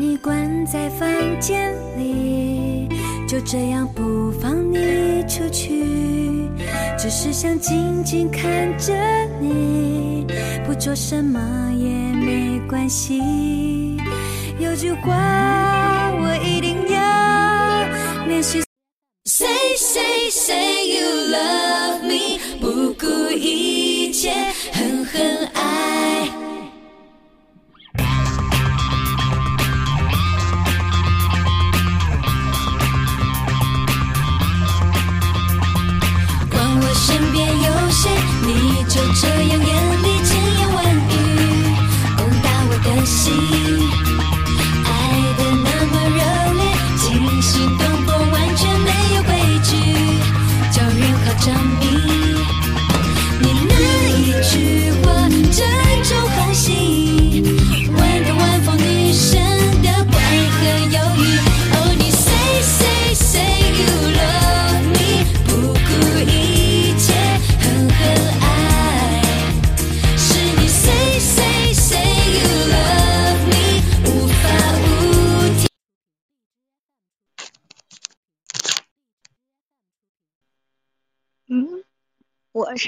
你关在房间里，就这样不放你出去，只是想静静看着你，不做什么也没关系。有句话我一定要练习。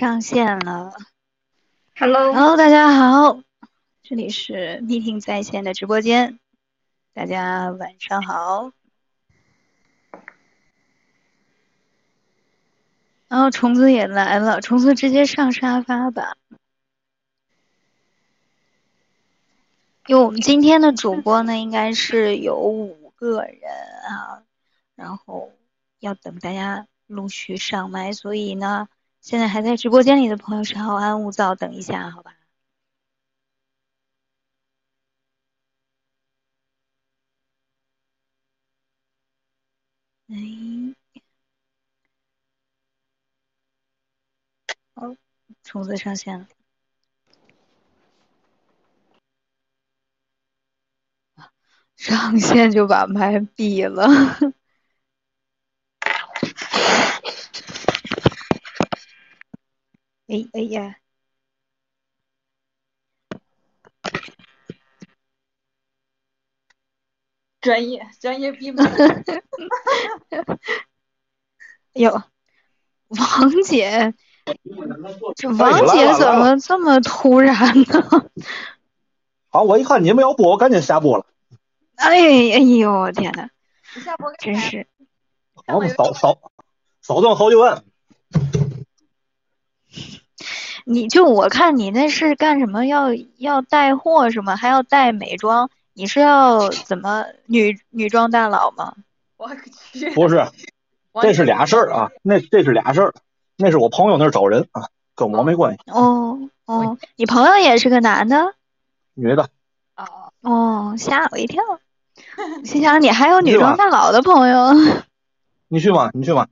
上线了。Hello，Hello，大家好，这里是 Meeting 在线的直播间，大家晚上好。然后虫子也来了，虫子直接上沙发吧。因为我们今天的主播呢，应该是有五个人啊，然后要等大家陆续上麦，所以呢，现在还在直播间里的朋友稍安勿躁，等一下，好吧？哎，好，虫子上线了。上线就把麦闭了。哎哎呀，专业专业闭麦，哟，王姐，这王姐怎么这么突然呢？好，我一看你们要播，我赶紧下播了。哎哎呦，我天呐，你下播干真？是，好，我们少少少挣好几万。你就我看你那是干什么？要要带货是吗？还要带美妆？你是要怎么女女装大佬吗？我去，不是，这是俩事儿啊，那这是俩事儿，那是我朋友那儿找人啊，跟我没关系。哦哦，你朋友也是个男的？女的，哦，哦，吓我一跳。心想你还有女装大佬的朋友？你去吗？你去吗？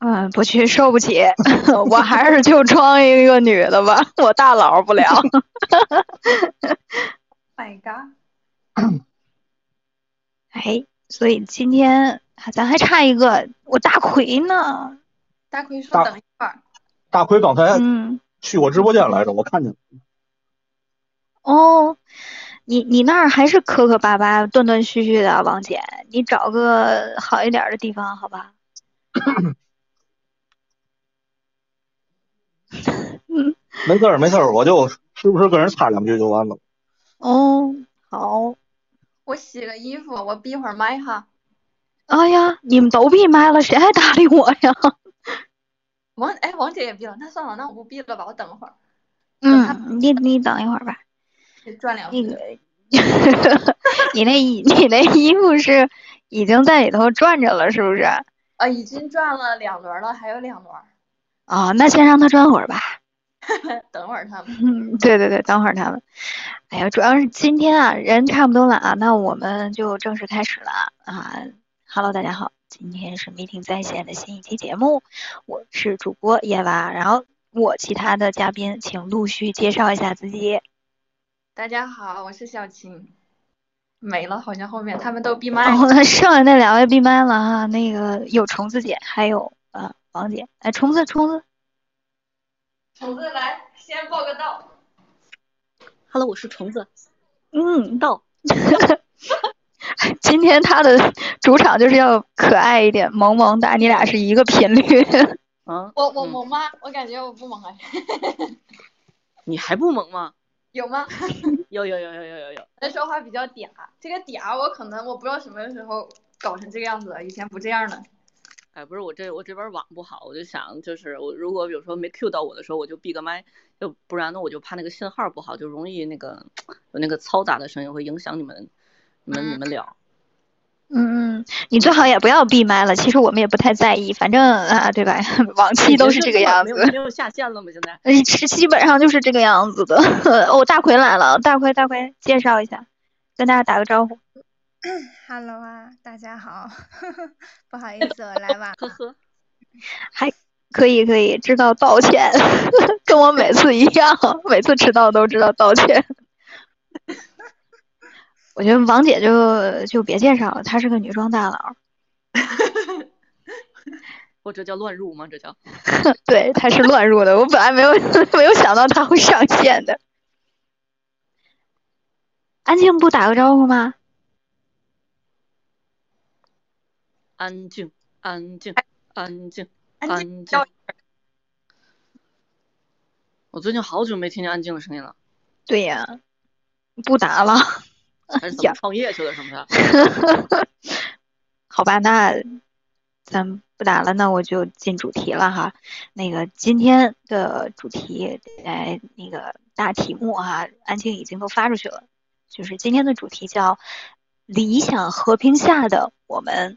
嗯，不去，受不起，我还是就装一个女的吧，我大佬不了。My God，哎，所以今天啊咱还差一个，我大奎呢。大奎说等一会儿，大奎刚才嗯，去我直播间来着，我看见了。哦，你你那儿还是磕磕巴巴、断断续续的，王姐，你找个好一点的地方，好吧？嗯，没事儿没事儿，我就时不时跟人插两句就完了。哦，好。我洗个衣服，我闭会儿麦哈。哎呀，你们都闭麦了，谁还搭理我呀？王哎，王姐也闭了，那算了，那我不闭了吧，我等会儿嗯，你你等一会儿吧。得转两那句。个，你那衣你那衣服是已经在里头转着了，是不是？啊，已经转了两轮了，还有两轮儿，啊、那先让他转会儿吧。等会儿他们。嗯，对对对，等会儿他们。哎呀，主要是今天啊，人差不多了啊，那我们就正式开始了啊。Hello，大家好，今天是 Meeting 在线的新一期节目，我是主播叶娃，然后我其他的嘉宾请陆续介绍一下自己。大家好，我是小晴。没了，好像后面他们都闭麦了。哦，那剩下那两位闭麦了哈，那个有虫子姐，还有呃王姐，哎，虫子虫子，虫子来，先报个到。Hello，我是虫子。嗯，到，今天他的主场就是要可爱一点，萌萌哒，你俩是一个频率。啊，我我嗯萌吗？我感觉我不萌哎，你还不萌吗？有吗？有有有有有有有，那说话比较嗲，这个嗲我可能我不知道什么时候搞成这个样子了，以前不这样的。哎，不是我这我这边网不好，我就想就是我如果有时候没 Q 到我的时候，我就闭个麦，要不然呢我就怕那个信号不好，就容易那个有那个嘈杂的声音会影响你们你们你们聊。嗯嗯，你最好也不要闭麦了。其实我们也不太在意，反正啊，对吧？往期都是这个样子没，有没有下线了吗？现在呃是基本上就是这个样子的。哦，大奎来了，大奎大奎，介绍一下，跟大家打个招呼。Hello 啊，大家好，不好意思，我来晚了。呵呵，还可以可以，知道道歉，跟我每次一样，每次迟到都知道道歉。我觉得王姐就就别介绍了，她是个女装大佬，我这叫乱入吗？这叫对，她是乱入的。我本来没有没有想到她会上线的。安静不打个招呼吗？安静安静安静安安静。我最近好久没听见安静的声音了，对呀，不打了。还是怎么 创业去了什么的？好吧，那咱不打了，那我就进主题了哈。那个今天的主题，哎，那个大题目哈，安静已经都发出去了，就是今天的主题叫“理想和平下的我们”。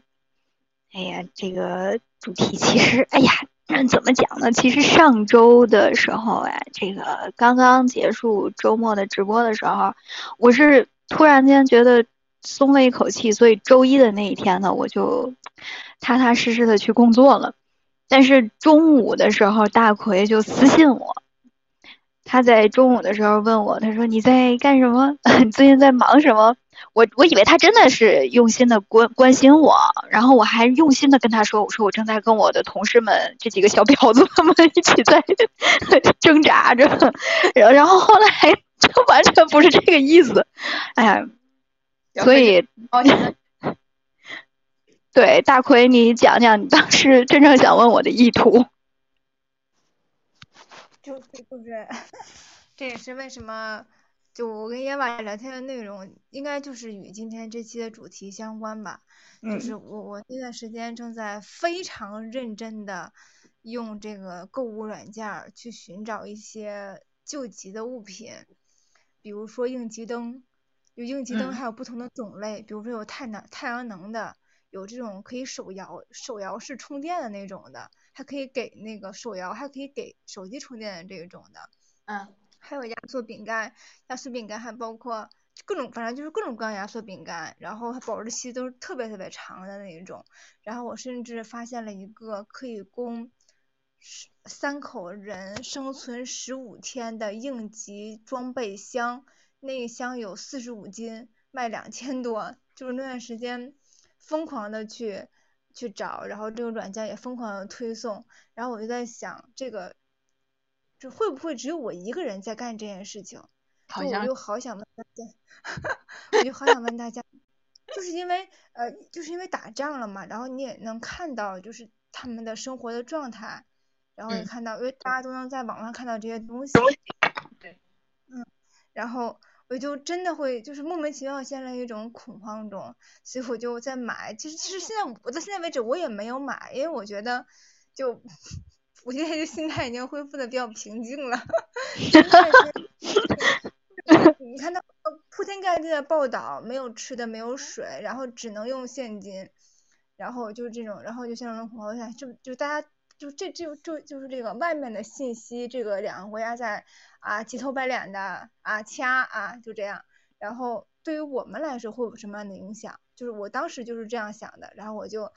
哎呀，这个主题其实，哎呀，怎么讲呢？其实上周的时候，哎，这个刚刚结束周末的直播的时候，我是突然间觉得松了一口气，所以周一的那一天呢，我就踏踏实实的去工作了。但是中午的时候，大奎就私信我，他在中午的时候问我，他说你在干什么？你 最近在忙什么？我我以为他真的是用心的关关心我，然后我还用心的跟他说，我说我正在跟我的同事们这几个小婊子们 一起在 挣扎着，然后然后后来就完全不是这个意思，哎呀，所以对大奎，你讲讲你当时真正想问我的意图。就是就是，这也是为什么就我跟耶娃聊天的内容，应该就是与今天这期的主题相关吧。就是我我那段时间正在非常认真的用这个购物软件儿去寻找一些救急的物品，比如说应急灯，有应急灯嗯。还有不同的种类，比如说有太能太阳能的，有这种可以手摇手摇式充电的那种的，还可以给那个手摇还可以给手机充电的这种的。嗯还有压缩饼干，压缩饼干还包括各种，反正就是各种各样压缩饼干，然后它保质期都是特别特别长的那一种。然后我甚至发现了一个可以供十三口人生存十五天的应急装备箱，那一箱有四十五斤，卖两千多。就是那段时间疯狂的去去找，然后这个软件也疯狂的推送，然后我就在想这个。这会不会只有我一个人在干这件事情？就我好像就好想问大家，我就好想问大家，就是因为呃，就是因为打仗了嘛，然后你也能看到就是他们的生活的状态，然后也嗯看到，因为大家都能在网上看到这些东西，对，嗯，然后我就真的会就是莫名其妙陷入一种恐慌中，所以我就在买。其实其实现在我到现在为止我也没有买，因为我觉得就 我现在就心态已经恢复的比较平静了。你看到铺天盖地的报道，没有吃的，没有水，然后只能用现金，然后就是这种，然后就陷入恐慌。下，就就大家就这就就就是这个外面的信息，这个两个国家在啊急头白脸的啊掐啊就这样，然后对于我们来说会有什么样的影响？就是我当时就是这样想的，然后我就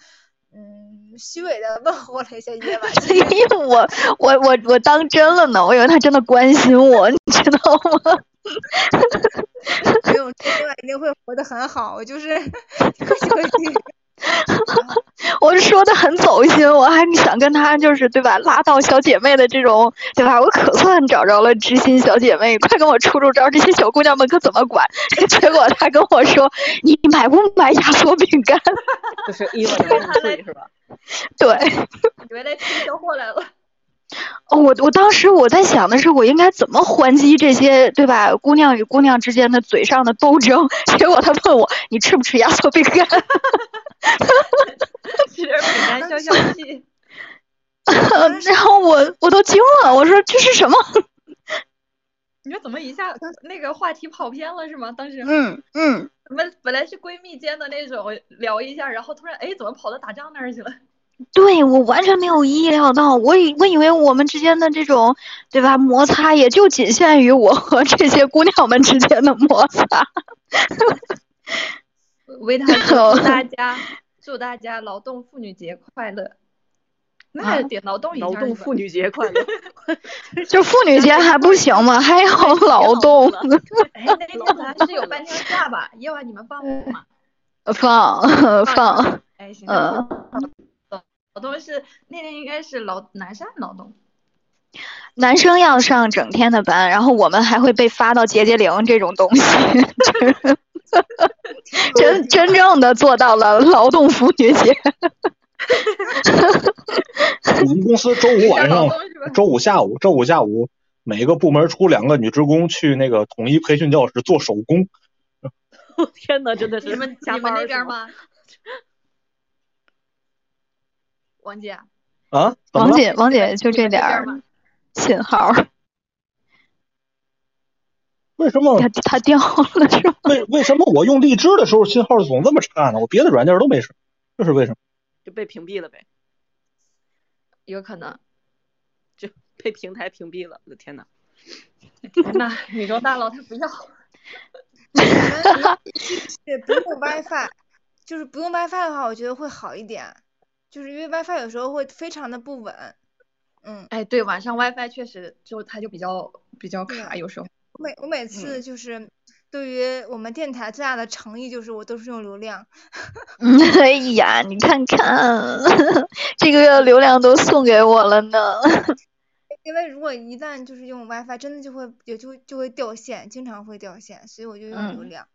嗯虚伪的问候了一下夜晚因为我我我我当真了呢，我以为他真的关心我，你知道吗？没有，这晚一定会活得很好，我就是客气客气。然后 我说的很走心，我还想跟他就是对吧，拉到小姐妹的这种对吧？我可算找着了知心小姐妹，快跟我出出招，这些小姑娘们可怎么管？结果他跟我说：“你买不买压缩饼干 就是伊娃的万岁是吧？？” 对，以为来推销货来了。哦我我当时我在想的是，我应该怎么还击这些对吧？姑娘与姑娘之间的嘴上的斗争。结果他问我：“你吃不吃压缩饼干？” 吃点饼干消消气。然后我我都惊了，我说这是什么？你说怎么一下那个话题跑偏了是吗？当时嗯嗯，我们本来是闺蜜间的那种聊一下，然后突然哎怎么跑到打仗那儿去了？对我完全没有意料到，我以我以为我们之间的这种对吧摩擦也就仅限于我和这些姑娘们之间的摩擦。维塔祝大家祝大家劳动妇女节快乐。那得劳动一下劳动妇女节快乐。就妇女节还不行吗？还要 劳动，哎，那天咱是有半天假吧？夜晚你们放吗？放放，哎，行，嗯。劳动是那天应该是劳南山劳动，男生要上整天的班，然后我们还会被发到节节零这种东西，真真正的做到了劳动妇女节。我们公司周五晚上 周五下午、周五下午，每个部门出两个女职工去那个统一培训教室做手工。天呐，真的是你们加你们那？边吗？王姐，啊？王姐，王姐就这点儿信号，为什么它它掉了是吗？为为什么我用荔枝的时候信号总这么差呢？我别的软件都没事，这是为什么？就被屏蔽了呗，有可能。就被平台屏蔽了。我的天呐，天呐，宇宙大佬他不要。也不用 WiFi，就是不用 WiFi 的话，我觉得会好一点，就是因为 WiFi 有时候会非常的不稳。嗯，哎，对，晚上 WiFi 确实就它就比较比较对卡，有时候。我每我每次就是对于我们电台最大的诚意就是我都是用流量。嗯，哎呀，你看看，这个月流量都送给我了呢。因为如果一旦就是用 WiFi，真的就会也就就会掉线，经常会掉线，所以我就用流嗯量。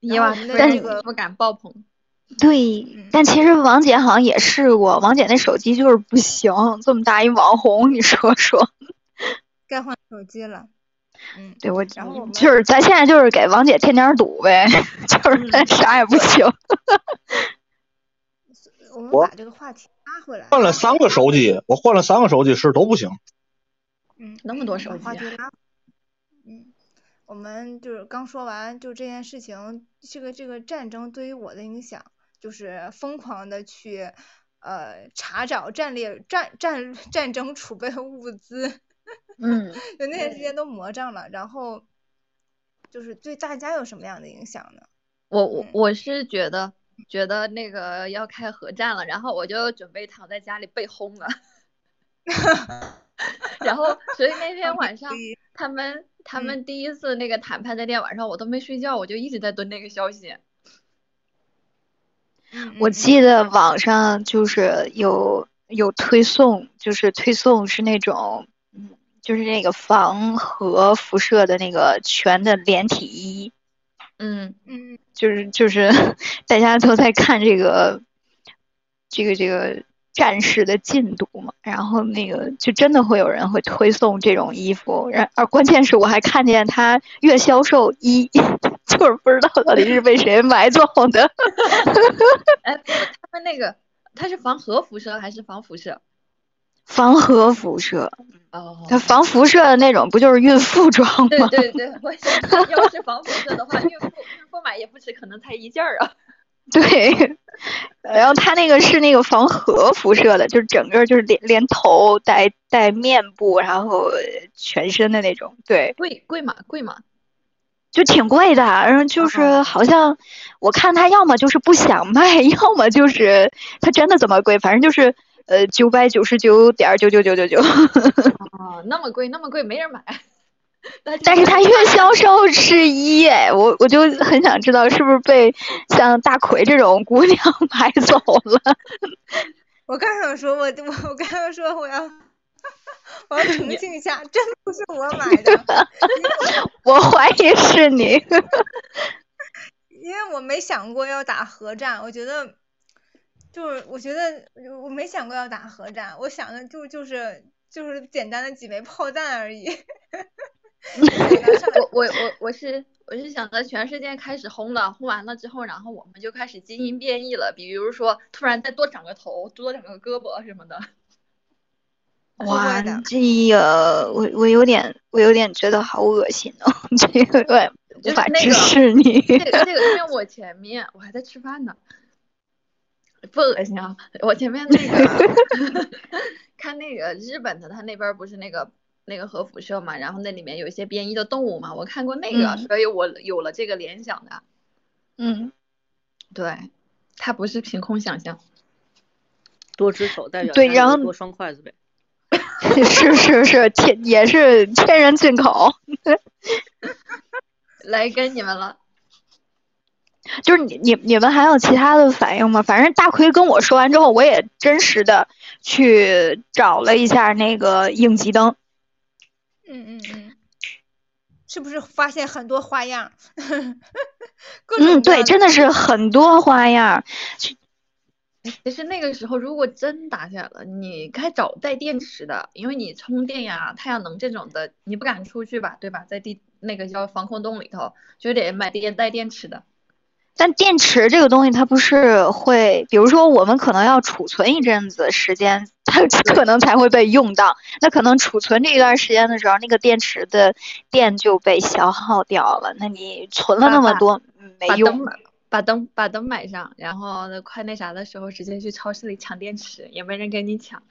夜晚然后我们的这个不敢爆棚。对嗯，但其实王姐好像也试过，王姐那手机就是不行，这么大一网红，你说说。该换手机了。嗯，对我然后我们就是咱现在就是给王姐添点堵呗，就是咱啥也不行。我们把这个话题拉回来。换了三个手机，我换了三个手机是都不行。嗯，那么多手机啊话题拉。嗯，我们就是刚说完，就这件事情，这个这个战争对于我的影响，就是疯狂的去呃查找战略战战 战争储备物资，嗯，就那段时间都魔怔了。然后就是对大家有什么样的影响呢？我我嗯我是觉得觉得那个要开核战了，然后我就准备躺在家里被轰了。然后，所以那天晚上他们他嗯们第一次那个谈判那天晚上，我都没睡觉，我就一直在蹲那个消息。嗯我嗯。记得网上就是有有推送，就是推送是那种，嗯，就是那个防核辐射的那个全的连体衣，嗯，嗯就是就是 大家都在看这个这个这个战事的进度嘛，然后那个就真的会有人会推送这种衣服，然而关键是我还看见它月销售一，就 是不知道到底是被谁买走的。哎，不他们那个它是防核辐射还是防辐射？防核辐射，哦它防辐射的那种不就是孕妇装吗？对对对，我想要是防辐射的话，孕妇孕妇买也不止，可能才一件儿啊。对，然后它那个是那个防核辐射的，就是整个就是连连头带带面部，然后全身的那种，对，贵贵吗？贵吗？就挺贵的。然后就是哦好像我看他要么就是不想卖，要么就是他真的这么贵，反正就是呃九百九十九点九九九九九。哦，那么贵，那么贵，没人买。但是他月销售是一哎，我我就很想知道是不是被像大奎这种姑娘买走了。我刚想说，我我我刚刚说我要 我要澄清一下，真不是我买的，我怀疑是你。因为我没想过要打核战，我觉得就是我觉得我没想过要打核战，我想的就就是就是简单的几枚炮弹而已。我我我我是我是想着全世界开始轰了，轰完了之后，然后我们就开始基因变异了，比如说突然再多长个头，多长个胳膊什么的。哇，这个我我有点我有点觉得好恶心哦，这个无法直视你。这个这个，因为我前面我还在吃饭呢，不恶心啊！我前面那个 看那个日本的，他那边不是那个。那个核辐射嘛，然后那里面有一些变异的动物嘛，我看过那个，所以我有了这个联想的。嗯，对，它不是凭空想象。多只手代表对，然后多双筷子呗。是 是是，天也是天然进口。来跟你们了。就是你你你们还有其他的反应吗？反正大奎跟我说完之后，我也真实的去找了一下那个应急灯。嗯嗯嗯，是不是发现很多花样？嗯，对，真的是很多花样。其实那个时候，如果真打起来了，你该找带电池的，因为你充电呀、太阳能这种的，你不敢出去吧，对吧？在地那个叫防空洞里头，就得买电带电池的。但电池这个东西，它不是会，比如说我们可能要储存一阵子时间，它可能才会被用到。那可能储存这一段时间的时候，那个电池的电就被消耗掉了。那你存了那么多没用。把灯把灯把灯买上，然后快那啥的时候，直接去超市里抢电池，也没人跟你抢。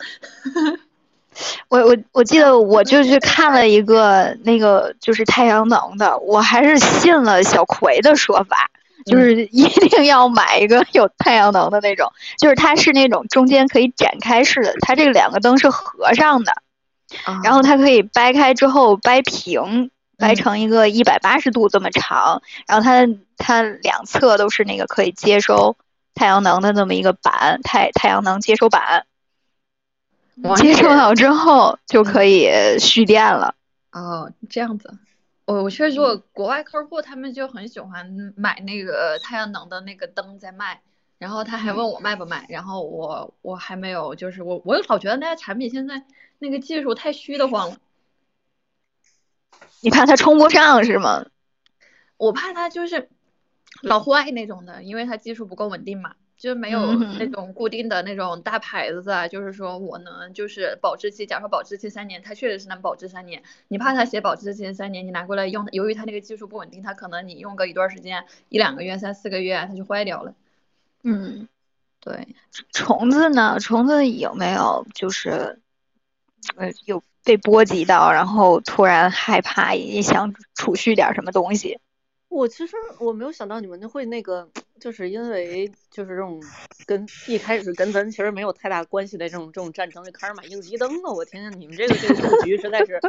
我我我记得我就去看了一个那个就是太阳能的，我还是信了小葵的说法。就是一定要买一个有太阳能的那种，就是它是那种中间可以展开式的，它这两个灯是合上的，然后它可以掰开之后掰平，掰成一个一百八十度这么长，然后它它两侧都是那个可以接收太阳能的那么一个板，太太阳能接收板，接收好之后就可以蓄电了。哦，这样子。我我确实，我国外客户他们就很喜欢买那个太阳能的那个灯在卖，然后他还问我卖不卖，然后我我还没有，就是我我老觉得那些产品现在那个技术太虚的慌了。你怕它充不上是吗？我怕它就是老坏那种的，因为它技术不够稳定嘛。就没有那种固定的那种大牌子啊，就是说我能就是保质期，假如说保质期三年，它确实是能保质三年。你怕它写保质期三年，你拿过来用，由于它那个技术不稳定，它可能你用个一段时间，一两个月、三四个月，它就坏掉了。嗯，对。虫子呢？虫子有没有就是呃有被波及到，然后突然害怕，也想储蓄点什么东西？我其实我没有想到你们会那个，就是因为就是这种跟一开始跟咱其实没有太大关系的这种这种战争就开始买应急灯了。我天呐，你们这个这个布局实在是，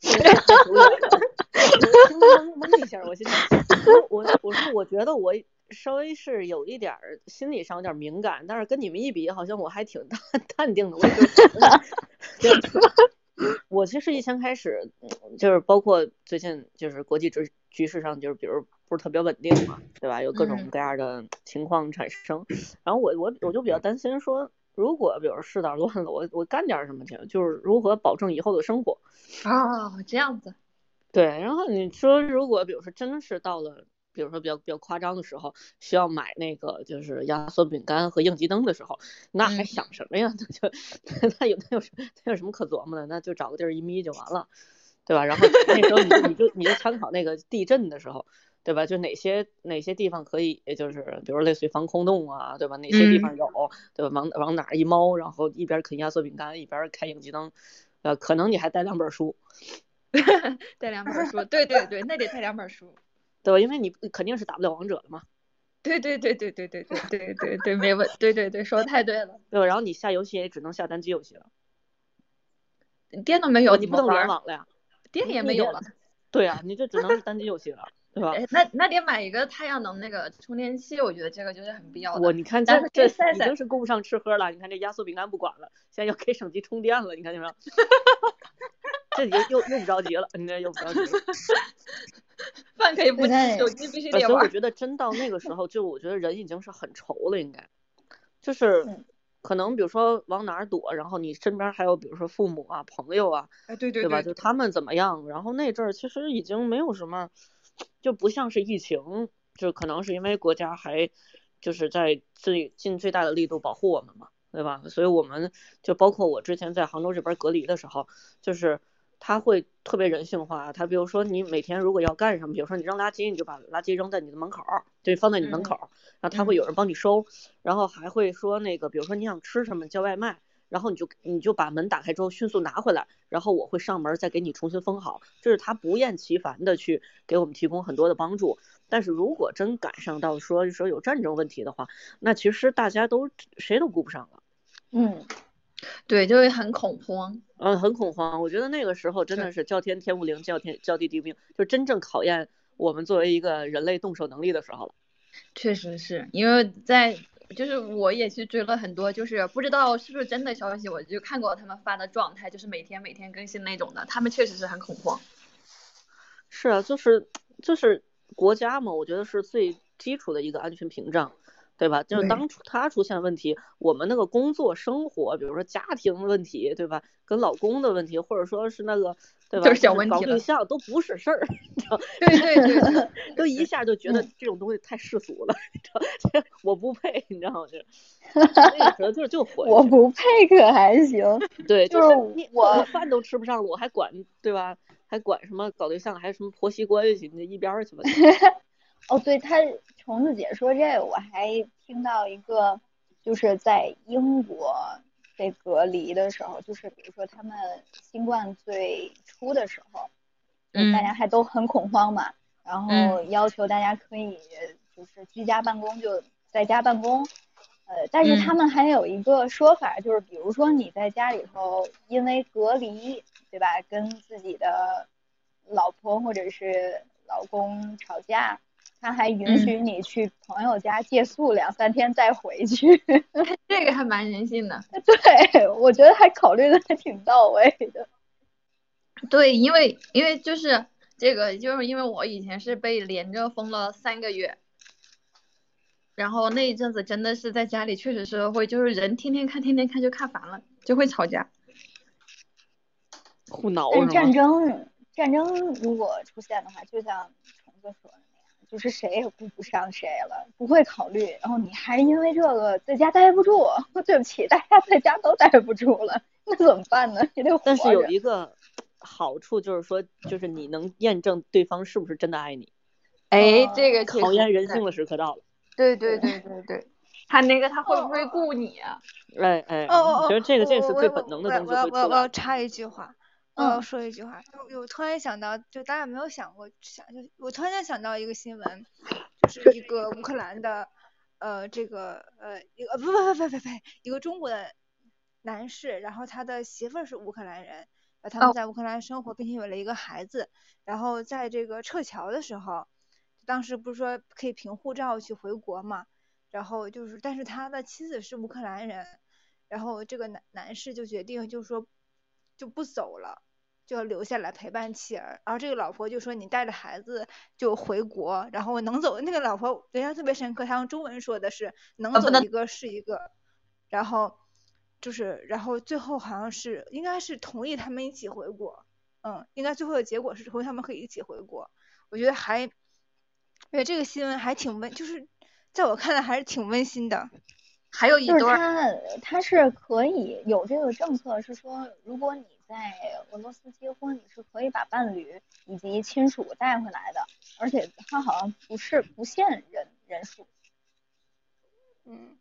太久远了。懵懵一下，我现在我我说我觉得我稍微是有一点心理上有点敏感，但是跟你们一比，好像我还挺淡 淡定的。我就 我其实以前开始就是包括最近就是国际局。局势上就是比如不是特别稳定嘛，对吧？有各种各样的情况产生，然后我我我就比较担心说，如果比如世道乱了，我我干点什么去？就是如何保证以后的生活啊？这样子。对，然后你说如果比如说真是到了，比如说比较比较夸张的时候，需要买那个就是压缩饼干和应急灯的时候，那还想什么呀？那就那有那有那有什么可琢磨的？那就找个地儿一眯就完了。对吧？然后那时候你就你就你就参考那个地震的时候，对吧？就哪些哪些地方可以，就是比如类似于防空洞啊，对吧？哪些地方有，对吧？往往哪一猫，然后一边啃压缩饼干一边开应急灯，呃，可能你还带两本书，带两本书，对对对，那得带两本书，对吧？因为你肯定是打不了王者的嘛。对对对对对对对对对对，没问，对对对，说的太对了。对吧？然后你下游戏也只能下单机游戏了，电都没有，你不能联网了呀。电也没有了，对啊，你这只能是单机游戏了，对吧？哎，那那得买一个太阳能那个充电器，我觉得这个就是很必要的。我你看这这已经是顾不上吃喝了，你看这压缩饼干不管了，现在要给手机充电了，你看见没有？这又又又不着急了，你这又不着急了。饭可以不吃，手机必须得玩所以我。觉得真到那个时候，就我觉得人已经是很愁了，应该，就是嗯可能比如说往哪儿躲，然后你身边还有比如说父母啊、朋友啊，哎，对对对吧？就他们怎么样？然后那阵儿其实已经没有什么，就不像是疫情，就可能是因为国家还就是在最尽最大的力度保护我们嘛，对吧？所以我们就包括我之前在杭州这边隔离的时候，就是他会特别人性化。他比如说你每天如果要干什么，比如说你扔垃圾，你就把垃圾扔在你的门口儿，就放在你门口儿，然后他会有人帮你收，然后还会说那个，比如说你想吃什么叫外卖。然后你就你就把门打开之后迅速拿回来，然后我会上门再给你重新封好，这是他不厌其烦的去给我们提供很多的帮助。但是如果真赶上到说说有战争问题的话，那其实大家都谁都顾不上了，嗯，对，就会很恐慌。嗯，很恐慌。我觉得那个时候真的是叫天天不灵，叫天叫地地不灵，就真正考验我们作为一个人类动手能力的时候了。确实是因为在就是我也去追了很多，就是不知道是不是真的消息，我就看过他们发的状态，就是每天每天更新那种的，他们确实是很恐慌。是啊，就是就是国家嘛，我觉得是最基础的一个安全屏障，对吧？就是当初他出现问题，我们那个工作生活，比如说家庭问题，对吧？跟老公的问题，或者说是那个，对吧？就是小是搞对问题了象都不是事儿？对对对对，都一下就觉得嗯这种东西太世俗了，我不配，你知道吗？就那个时候就就火我不配可还行，对，就是我我饭都吃不上了，我还管对吧？还管什么搞对象，还什么婆媳关系？你这一边儿去吧！哦，对他虫子姐说这个，我还听到一个，就是在英国被隔离的时候，就是比如说他们新冠最初的时候，就是大嗯。家还都很恐慌嘛，然后嗯。要求大家可以就是居家办公，就在家办公。呃，但是嗯。他们还有一个说法，就是比如说你在家里头因为隔离，对吧，跟自己的老婆或者是老公吵架，他还允许你去朋友家借宿两三天再回去。这个还蛮人性的。对，我觉得还考虑的还挺到位的。对，因为因为就是这个，就是因为我以前是被连着封了三个月，然后那一阵子真的是在家里，确实是会，就是人天天看，天天看就看烦了，就会吵架。互挠但战？争，战争如果出现的话，就像虫子说就是谁也顾不上谁了，不会考虑，然后你还因为这个在家待不住，对不起，大家在家都待不住了，那怎么办呢？也得活但是有。一个好处就是说，就是你能验证对方是不是真的爱你，哎哦，这个考验人性的时刻到了。对对对对对，他那个他会不会顾你啊？哎哎，哦哦哦，我觉得这个这是最本能的东西我。我要插一句话，我要嗯说一句话，就我突然想到，就大家没有想过，想就我突然间想到一个新闻，就是一个乌克兰的，呃，这个呃一个呃不不不不不不，一个中国的男士，然后他的媳妇儿是乌克兰人，呃他们哦。在乌克兰生活，并且有了一个孩子，然后在这个撤侨的时候，当时不是说可以凭护照去回国嘛，然后就是，但是他的妻子是乌克兰人，然后这个男男士就决定就是说就不走了，就要留下来陪伴妻儿。然后这个老婆就说你带着孩子就回国，然后能走。那个老婆印象特别深刻，她用中文说的是能走一个是一个，然后就是然后最后好像是应该是同意他们一起回国，嗯，应该最后的结果是同意他们可以一起回国。我觉得还，因为这个新闻还挺温，就是在我看来还是挺温馨的。还有一就是，他他是可以有这个政策，是说如果你在俄罗斯结婚，你是可以把伴侣以及亲属带回来的，而且他好像不是不限人人数。嗯，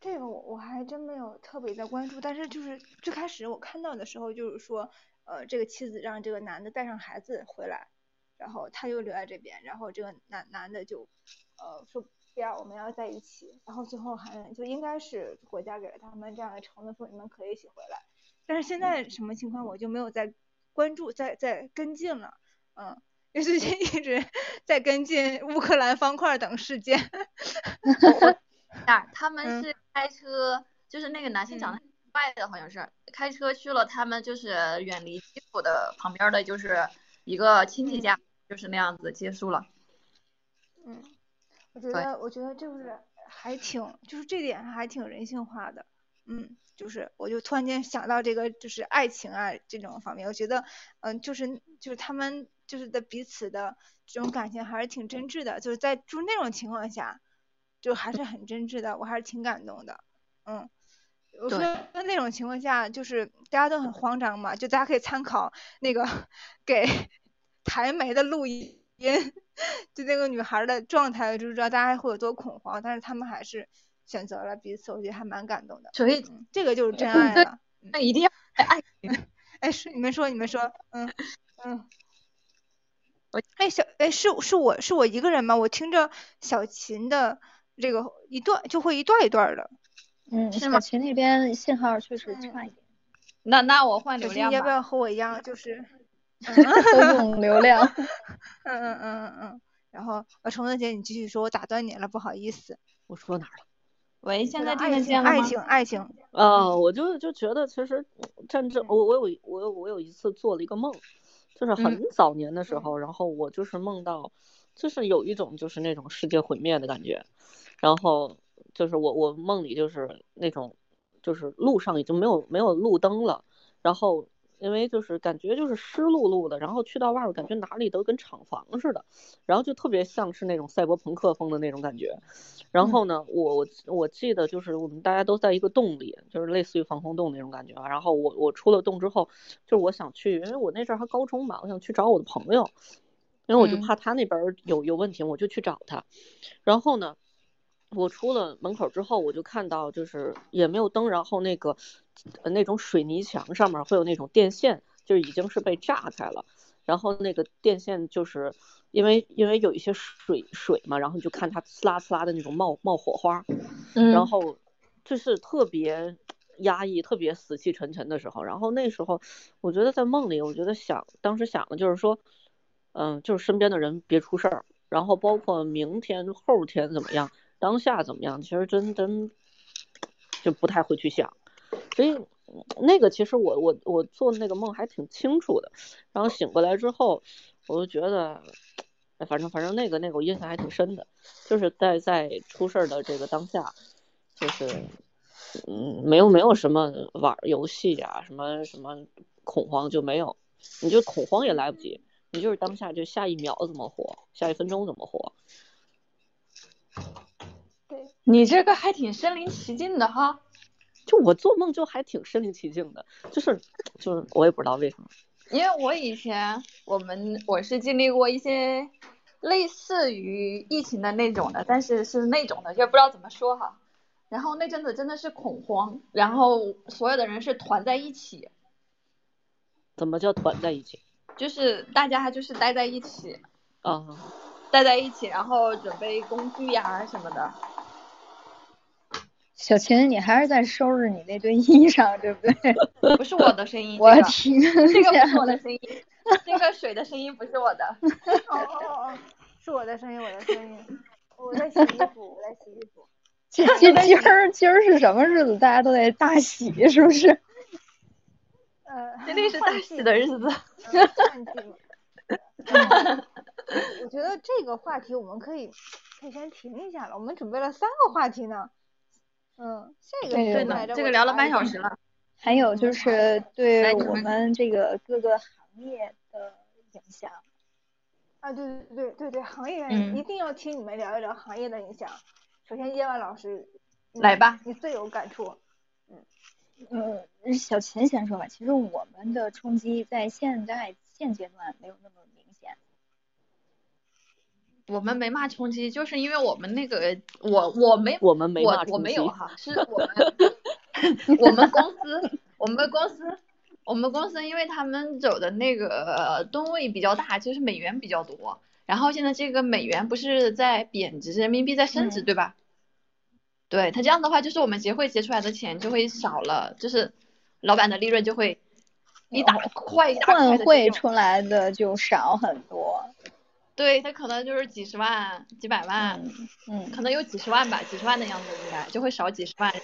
这个我我还真没有特别的关注，但是就是最开始我看到的时候，就是说，呃，这个妻子让这个男的带上孩子回来，然后他就留在这边，然后这个男男的就，呃，说不要，我们要在一起，然后最后还就应该是国家给了他们这样的承诺，说你们可以一起回来，但是现在什么情况我就没有再关注、再再跟进了，嗯，因为最近一直 在跟进乌克兰方块等事件。啊，他们嗯是开车，就是那个男性长得很帅的，好像是开车去了他们就是远离基辅的旁边的，就是一个亲戚家，就是那样子结束了。嗯，我觉得，我觉得就是还挺，就是这点还挺人性化的。嗯，就是我就突然间想到这个，就是爱情啊这种方面，我觉得，嗯、就是就是他们就是的彼此的这种感情还是挺真挚的，就是在就那种情况下，就还是很真挚的，我还是挺感动的。嗯，我说对那种情况下，就是大家都很慌张嘛，就大家可以参考那个给台媒的录音。就那个女孩儿的状态，就知道大家会有多恐慌，但是他们还是选择了彼此，我觉得还蛮感动的。所以嗯，这个就是真爱了。那一定要爱哎，是你们说，你们说，嗯嗯 我。哎，小哎，是是我是我一个人吗？我听着小琴的这个一段就会一段一段的。嗯，是吗小琴那边信号确实差一点，那那我换小流量要不要和我一样，就是嗯都用流量。嗯嗯嗯嗯嗯。然后呃，虫子姐你继续说，我打断你了，不好意思。我说哪儿了？喂，现在听爱情得见吗？爱情爱情，啊，我就就觉得其实战争，我我有我有我有一次做了一个梦，就是很早年的时候，然后我就是梦到，就是有一种就是那种世界毁灭的感觉，然后就是我我梦里就是那种就是路上已经没有没有路灯了，然后因为就是感觉就是湿漉漉的，然后去到外面感觉哪里都跟厂房似的，然后就特别像是那种赛博朋克风的那种感觉。然后呢，我我我记得就是我们大家都在一个洞里，就是类似于防空洞那种感觉啊。然后我我出了洞之后，就是我想去，因为我那阵儿还高中嘛，我想去找我的朋友，因为我就嗯怕他那边有有问题，我就去找他。然后呢，我出了门口之后，我就看到就是也没有灯，然后那个呃那种水泥墙上面会有那种电线，就已经是被炸开了。然后那个电线就是因为因为有一些水水嘛，然后你就看它呲啦呲啦的那种冒冒火花，嗯然后就是特别压抑、特别死气沉沉的时候。然后那时候我觉得在梦里，我觉得想当时想的就是说，嗯，就是身边的人别出事儿，然后包括明天、后天怎么样，当下怎么样，其实真真就不太会去想。所以那个其实我我我做的那个梦还挺清楚的，然后醒过来之后，我就觉得，哎反正反正那个那个我印象还挺深的，就是在在出事儿的这个当下，就是嗯没有没有什么玩游戏呀、什么什么恐慌就没有，你就恐慌也来不及，你就是当下就下一秒怎么活，下一分钟怎么活，对。你这个还挺身临其境的哈。就我做梦就还挺身临其境的，就是就是我也不知道为什么。因为我以前我们我是经历过一些类似于疫情的那种的，但是是那种的，就不知道怎么说哈。然后那阵子真的是恐慌，然后所有的人是团在一起，怎么叫团在一起就是大家就是待在一起，啊？待在一起，然后准备工具呀什么的。小琴，你还是在收拾你那堆衣裳，对不对？不是我的声音，我这个听这个不是我的。声音，这个水的声音不是我的。哦哦哦哦，是我的声音，我的声音。我在洗衣服，我在洗衣服。今今今儿今儿是什么日子？大家都在大喜，是不是？呃，今天是大喜的日子。嗯换季嘛。嗯我觉得这个话题我们可以可以先停一下了，我们准备了三个话题呢。嗯，下一个对？这个聊了半小时。了。还有就是对我们们这个各个行业的影响。啊，对对对对对，行业嗯一定要听你们聊一聊行业的影响。首先，叶万老师，来吧，你最有感触。嗯嗯，小秦先说吧。其实我们的冲击在现在现阶段没有那么。我们没骂冲击，就是因为我们那个我我没我们没骂我我没有哈，是我们我们公司我们公司我们公司，因为他们走的那个吨位比较大，就是美元比较多，然后现在这个美元不是在贬值，人民币在升值，嗯对吧？对他这样的话，就是我们结汇结出来的钱就会少了，就是老板的利润就会一打快一大块换汇出来的就少很多。对，他可能就是几十万、几百万，嗯嗯可能有几十万吧，几十万的样子应该就会少几十万。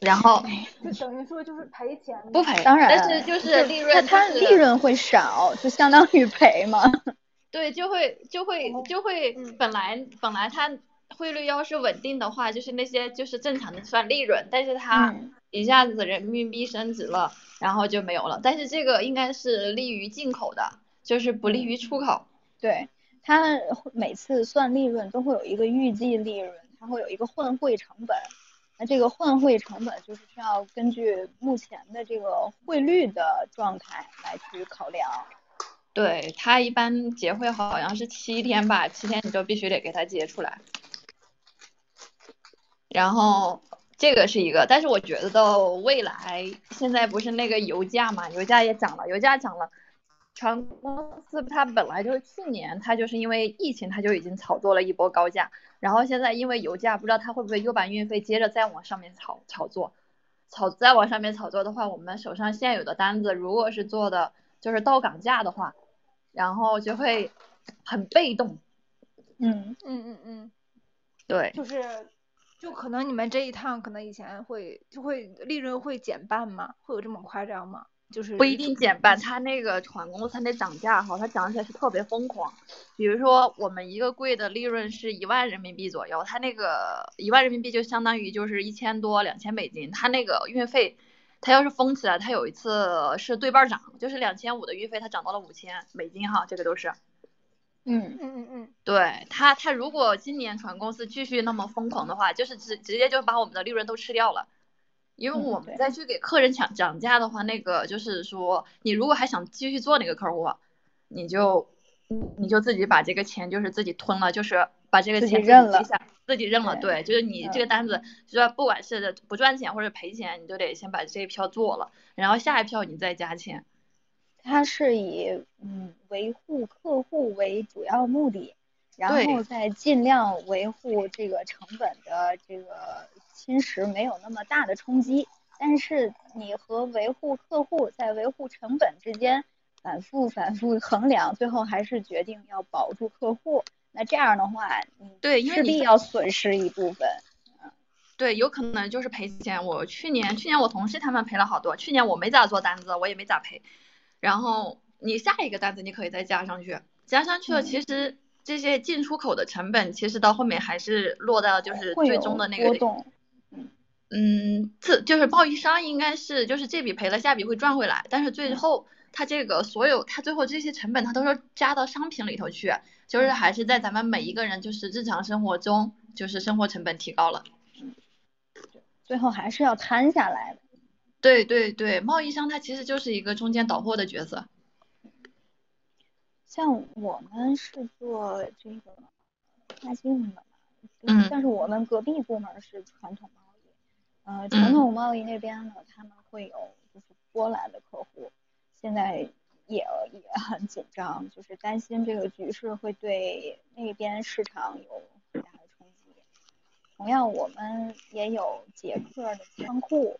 然后 就等于说就是赔钱不赔，当然但是就是利润它它就是利润会少，就相当于赔嘛。对，就会就会哦就会嗯本来本来它汇率要是稳定的话，就是那些就是正常的算利润，但是它嗯一下子人民币升值了，然后就没有了。但是这个应该是利于进口的，就是不利于出口。对，它每次算利润都会有一个预计利润，它会有一个换汇成本。那这个换汇成本就是需要根据目前的这个汇率的状态来去考量。对，它一般结汇好像是七天吧，七天你就必须得给它结出来。然后这个是一个，但是我觉得未来现在不是那个油价嘛，油价也涨了，油价涨了，船公司它本来就是去年它就是因为疫情它就已经炒作了一波高价，然后现在因为油价不知道它会不会又把运费接着再往上面炒炒作，炒再往上面炒作的话，我们手上现有的单子如果是做的就是到港价的话，然后就会很被动，嗯，嗯嗯嗯，对。就是就可能你们这一趟可能以前会就会利润会减半吗？会有这么夸张吗？就是不一定减半，它那个船公司它那涨价哈，它涨起来是特别疯狂。比如说我们一个柜的利润是一万人民币左右，它那个一万人民币就相当于就是一千多两千美金，它那个运费，它要是封起来，它有一次是对半涨，就是两千五的运费它涨到了五千美金哈，这个都是。嗯，嗯嗯嗯，对他，他如果今年船公司继续那么疯狂的话，就是直直接就把我们的利润都吃掉了。因为我们再去给客人抢讲价的话，那个就是说，你如果还想继续做那个客户，你就你就自己把这个钱就是自己吞了，就是把这个自己钱认了自己认了。对对，就是你这个嗯单子，就说不管是不赚钱或者赔钱，你就得先把这一票做了，然后下一票你再加钱。它是以嗯维护客户为主要目的，然后再尽量维护这个成本的这个侵蚀没有那么大的冲击。但是你和维护客户在维护成本之间反复反复衡量，最后还是决定要保住客户。那这样的话，你对势必要损失一部分。对，有可能就是赔钱。我去年去年我同事他们赔了好多，去年我没咋做单子，我也没咋赔。然后你下一个单子你可以再加上去，加上去了，嗯。其实这些进出口的成本，其实到后面还是落到就是最终的那个，嗯，这就是贸易商应该是就是这笔赔了，下笔会赚回来，但是最后他这个所有他最后这些成本他都是加到商品里头去，就是还是在咱们每一个人就是日常生活中就是生活成本提高了。最后还是要摊下来的。对对对，贸易商他其实就是一个中间倒货的角色。像我们是做这个跨境的但是我们隔壁部门是传统贸易，呃，传统贸易那边呢，他们会有就是波兰的客户，现在也也很紧张，就是担心这个局势会对那边市场有很大的冲击。同样，我们也有捷克的仓库，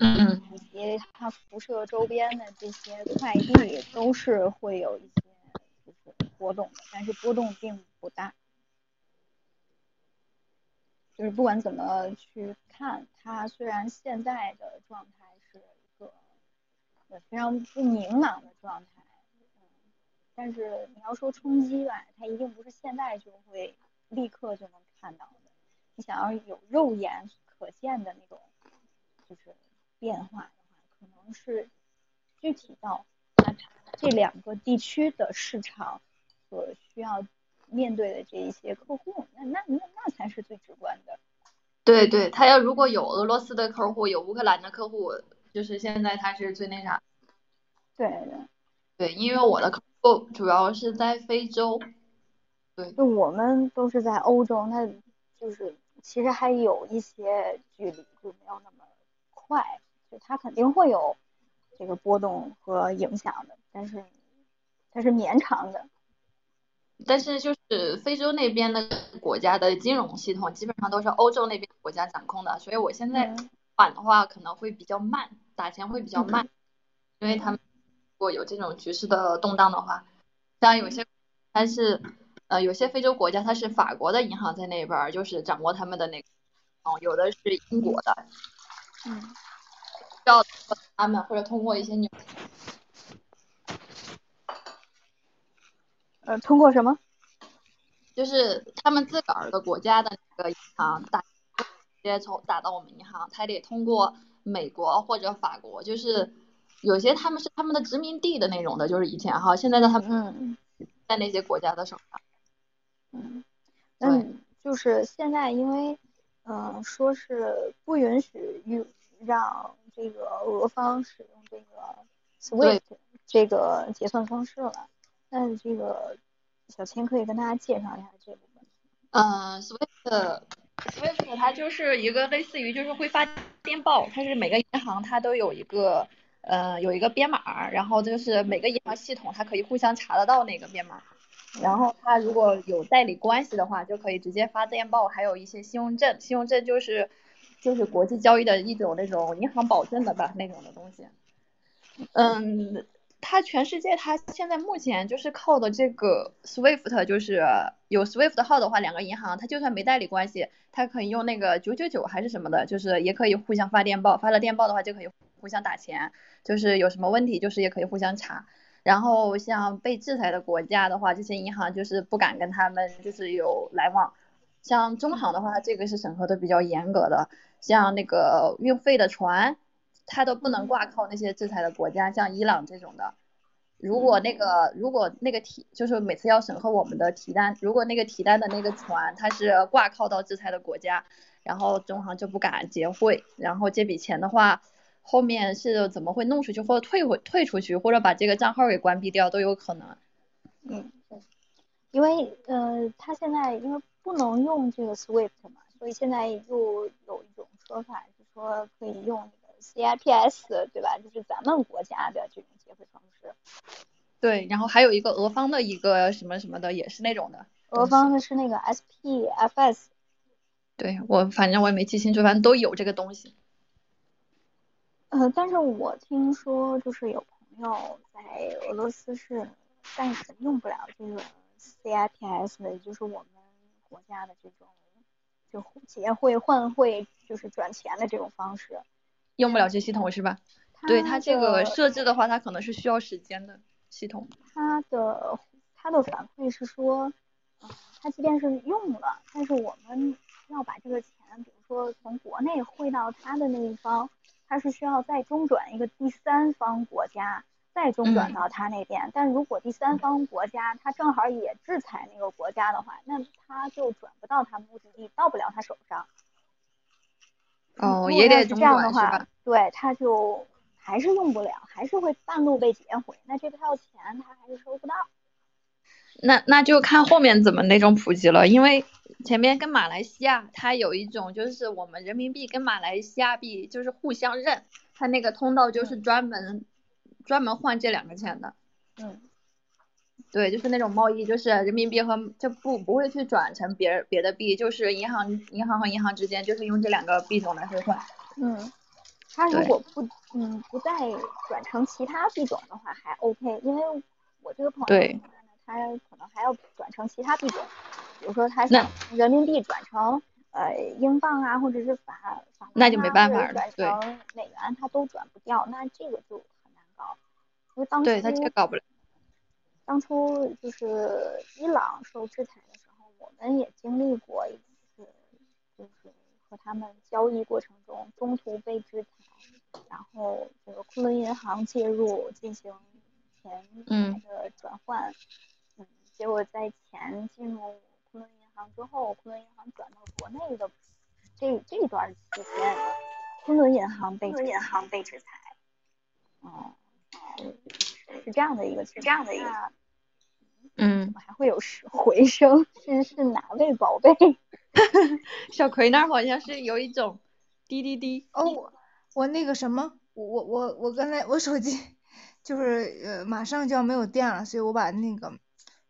嗯以及它辐射周边的这些快递都是会有一些就是波动的，但是波动并不大。就是不管怎么去看，它虽然现在的状态是一个非常不明朗的状态，嗯，但是你要说冲击吧，它一定不是现在就会立刻就能看到的。你想要有肉眼可见的那种就是变化的话，可能是具体到它这两个地区的市场所需要面对的这一些客户，那那那那才是最直观的。对对，他要如果有俄罗斯的客户，有乌克兰的客户，就是现在他是最那啥。对对，对，因为我的客户主要是在非洲。对，就我们都是在欧洲，那就是其实还有一些距离就没有那么快，就它肯定会有这个波动和影响的，但是它是绵长的。但是就是非洲那边的国家的金融系统基本上都是欧洲那边国家掌控的，所以我现在嗯。款的话可能会比较慢，打钱会比较慢，因为他们如果有这种局势的动荡的话，像有些但是呃有些非洲国家它是法国的银行在那边儿，就是掌握他们的那个，哦，有的是英国的，嗯，要他们或者通过一些纽呃，通过什么？就是他们自个儿的国家的那个银行打直接从打到我们银行，他得通过美国或者法国，就是有些他们是他们的殖民地的那种的，就是以前哈，现在的他们嗯在那些国家的手上。嗯，就是现在因为，嗯、说是不允许用让这个俄方使用这个 SWIFT 这个结算方式了。那这个小千可以跟大家介绍一下这部分。嗯，Swift Swift 它就是一个类似于就是会发电报，它是每个银行它都有一个呃有一个编码，然后就是每个银行系统它可以互相查得到那个编码，然后它如果有代理关系的话，就可以直接发电报，还有一些信用证，信用证就是就是国际交易的一种那种银行保证的吧那种的东西。嗯，它全世界它现在目前就是靠的这个 SWIFT，就是有 SWIFT 号的话，两个银行它就算没代理关系，它可以用那个九九九还是什么的，就是也可以互相发电报，发了电报的话就可以互相打钱，就是有什么问题就是也可以互相查。然后像被制裁的国家的话，这些银行就是不敢跟他们就是有来往。像中行的话，这个是审核的比较严格的，像那个运费的船，它都不能挂靠那些制裁的国家，像伊朗这种的。如果那个如果那个提就是每次要审核我们的提单，如果那个提单的那个船它是挂靠到制裁的国家，然后中行就不敢结汇，然后这笔钱的话，后面是怎么会弄出去或者退回退出去，或者把这个账号给关闭掉都有可能。嗯，因为呃，他现在因为不能用这个 SWIFT 嘛，所以现在又有一种说法，是说可以用那个 CIPS，对吧？就是咱们国家的这种结汇方式。对，然后还有一个俄方的一个什么什么的，也是那种的。俄方的是那个 SPFS，对我反正我也没记清楚，反正都有这个东西。呃，但是我听说就是有朋友在俄罗斯是暂时用不了这个 CIPS 的，也就是我们国家的这种就结汇换汇就是转钱的这种方式。用不了这系统是吧？对它这个设置的话，它可能是需要时间的系统。他的他的反馈是说，嗯，他即便是用了，但是我们要把这个钱，比如说从国内汇到他的那一方，他是需要再中转一个第三方国家，再中转嗯到他那边。但如果第三方国家他正好也制裁那个国家的话，那他就转不到他目的地，到不了他手上。哦，也得这样的话对，他就还是用不了，还是会半路被截回，那这票钱他还是收不到。那那就看后面怎么那种普及了，因为前面跟马来西亚它有一种就是我们人民币跟马来西亚币就是互相认，它那个通道就是专门专门换这两个钱的。嗯对，就是那种贸易，就是人民币和就不不会去转成别人别的币，就是银行银行和银行之间就是用这两个币种来兑换。嗯，他如果不嗯不再转成其他币种的话还 OK，因为我这个朋友对，他可能还要转成其他币种，比如说他想人民币转成呃英镑啊，或者是法法郎那就没办法了转成美元，他都转不掉，那这个就。因为当对，它初这个搞不了。当初就是伊朗受制裁的时候，我们也经历过一次，就是和他们交易过程中中途被制裁，然后这个昆仑银行介入进行钱的转换，嗯，结果在钱进入昆仑银行之后，昆仑银行转到国内的这这段期间，昆仑银行被昆仑银行被制裁，哦、是是这样的一个是这样的一个。嗯，还会有是回声，是是哪位宝贝？小葵那儿好像是有一种滴滴滴。哦，我我那个什么，我我我我刚才我手机就是呃马上就要没有电了，所以我把那个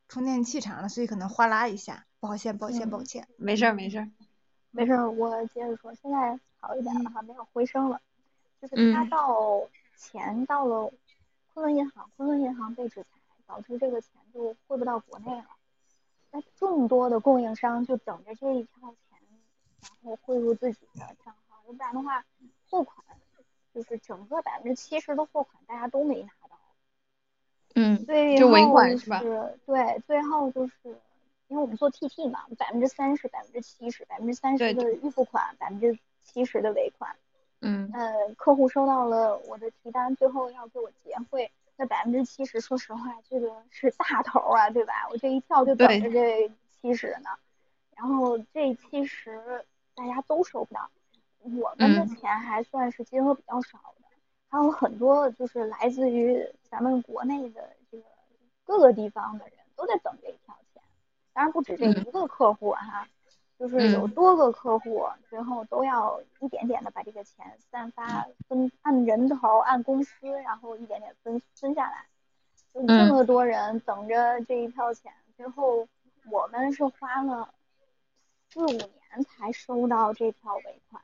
充电器插了，所以可能哗啦一下，抱歉抱歉嗯抱歉。没事儿没事儿。没事儿，我接着说，现在好一点了哈，没有回声了。就是他嗯到前到了昆仑银行，昆仑银行被制裁，导致这个钱就汇不到国内了。那众多的供应商就等着这一票钱，然后汇入自己的账号，要不然的话，货款就是整个百分之七十的货款大家都没拿到。嗯，对就尾款是吧对，最后就是因为我们做 TT 嘛，百分之三十、百分之七十，百分之三十的预付款，百分之七十的尾款。嗯呃，客户收到了我的提单，最后要给我结汇，那百分之七十，说实话，这个是大头儿啊，对吧？我这一跳就等着这七十呢，然后这七十大家都收不到，我们的嗯钱还算是金额比较少的，还有很多就是来自于咱们国内的这个各个地方的人都在等这一票钱，当然不止这嗯一个客户啊哈。就是有嗯多个客户，最后都要一点点的把这个钱散发分按人头按公司，然后一点点分分下来。就这嗯么多人等着这一票钱，最后我们是花了四五年才收到这票尾款。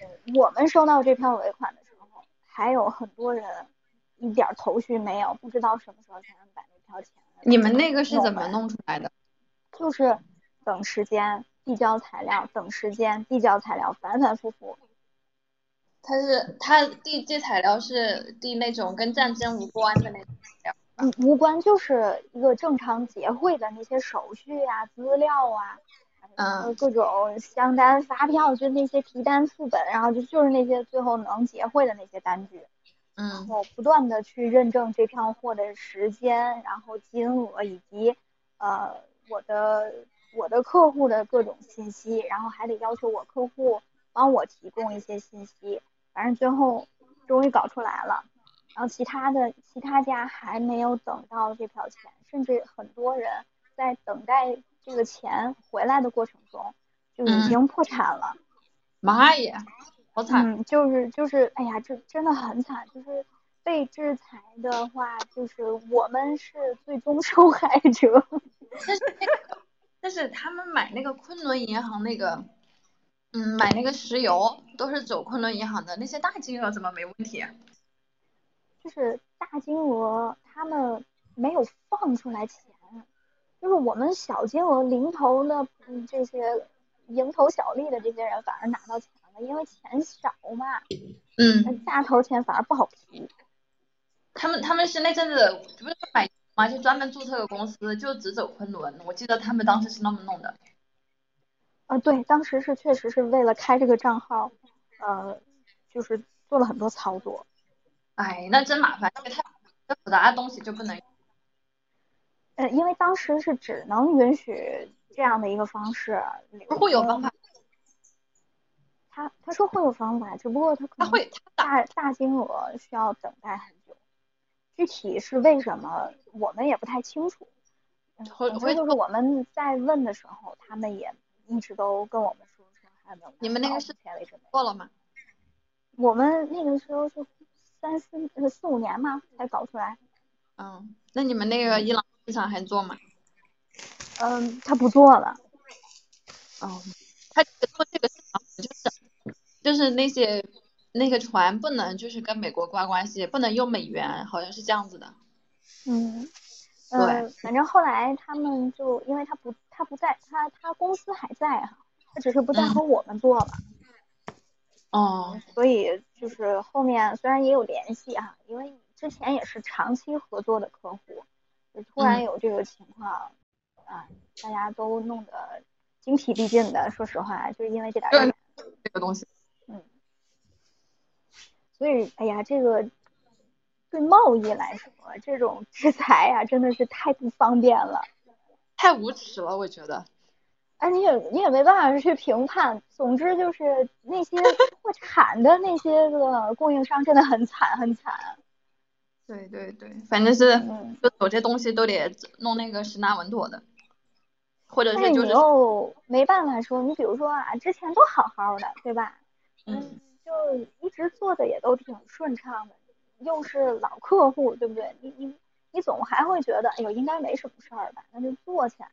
嗯我们收到这票尾款的时候，还有很多人一点儿头绪没有，不知道什么时候才能把那票钱。你们那个是怎么弄出来的？就是等时间递交材料，等时间递交材料，反反复复。他是他递这材料是递那种跟战争无关的那种材料。嗯，无关就是一个正常结汇的那些手续呀、资料啊，嗯呃各种箱单、发票，就那些提单副本，然后就就是那些最后能结汇的那些单据，然嗯后不断的去认证这票货的时间，然后金额以及呃我的我的客户的各种信息，然后还得要求我客户帮我提供一些信息，反正最后终于搞出来了。然后其他的其他家还没有等到这票钱，甚至很多人在等待这个钱回来的过程中就已嗯经破产了。妈呀，好惨！嗯，就是就是，哎呀，这真的很惨。就是被制裁的话，就是我们是最终受害者。但是他们买那个昆仑银行那个，嗯，买那个石油都是走昆仑银行的，那些大金额怎么没问题啊？就是大金额他们没有放出来钱，就是我们小金额零头的嗯这些蝇头小利的这些人反而拿到钱了，因为钱少嘛，嗯，那大头钱反而不好提。他们他们是那阵子不是买嘛，就专门注册个公司，就只走昆仑。我记得他们当时是那么弄的。呃，对，当时是确实是为了开这个账号，呃，就是做了很多操作。哎，那真麻烦，因为太太复杂的东西就不能用。呃，因为当时是只能允许这样的一个方式会有方法，他他说会有方法，只不过他可能他会他大大金额需要等待很久，具体是为什么我们也不太清楚。总之就是我们在问的时候，他们也一直都跟我们说说还有没有。你们那个是目前为止没有。过了吗？我们那个时候是三四呃四五年嘛才搞出来。嗯，那你们那个伊朗市场还做吗？嗯，他不做了。哦，他做这个市场就是就是那些那个船不能就是跟美国挂关系，不能用美元，好像是这样子的。嗯，对呃，反正后来他们就因为他不他不在，他他公司还在哈，他只是不再嗯和我们做了，哦，所以就是后面虽然也有联系哈，因为之前也是长期合作的客户，就突然嗯有这个情况，啊，大家都弄得精疲力尽的，说实话，就是因为这点儿，这个东西，嗯，所以哎呀，这个对贸易来说，这种制裁呀、真的是太不方便了。太无耻了，我觉得。哎，你也你也没办法去评判。总之就是那些 破产的那些个供应商真的很惨很惨。对对对，反正是嗯，就有些东西都得弄那个十拿稳妥的，或者是就是又没办法说，你比如说啊，之前都好好的，对吧？嗯，就一直做的也都挺顺畅的，又是老客户，对不对？你你你总还会觉得，哎呦，应该没什么事儿吧？那就做起来吧。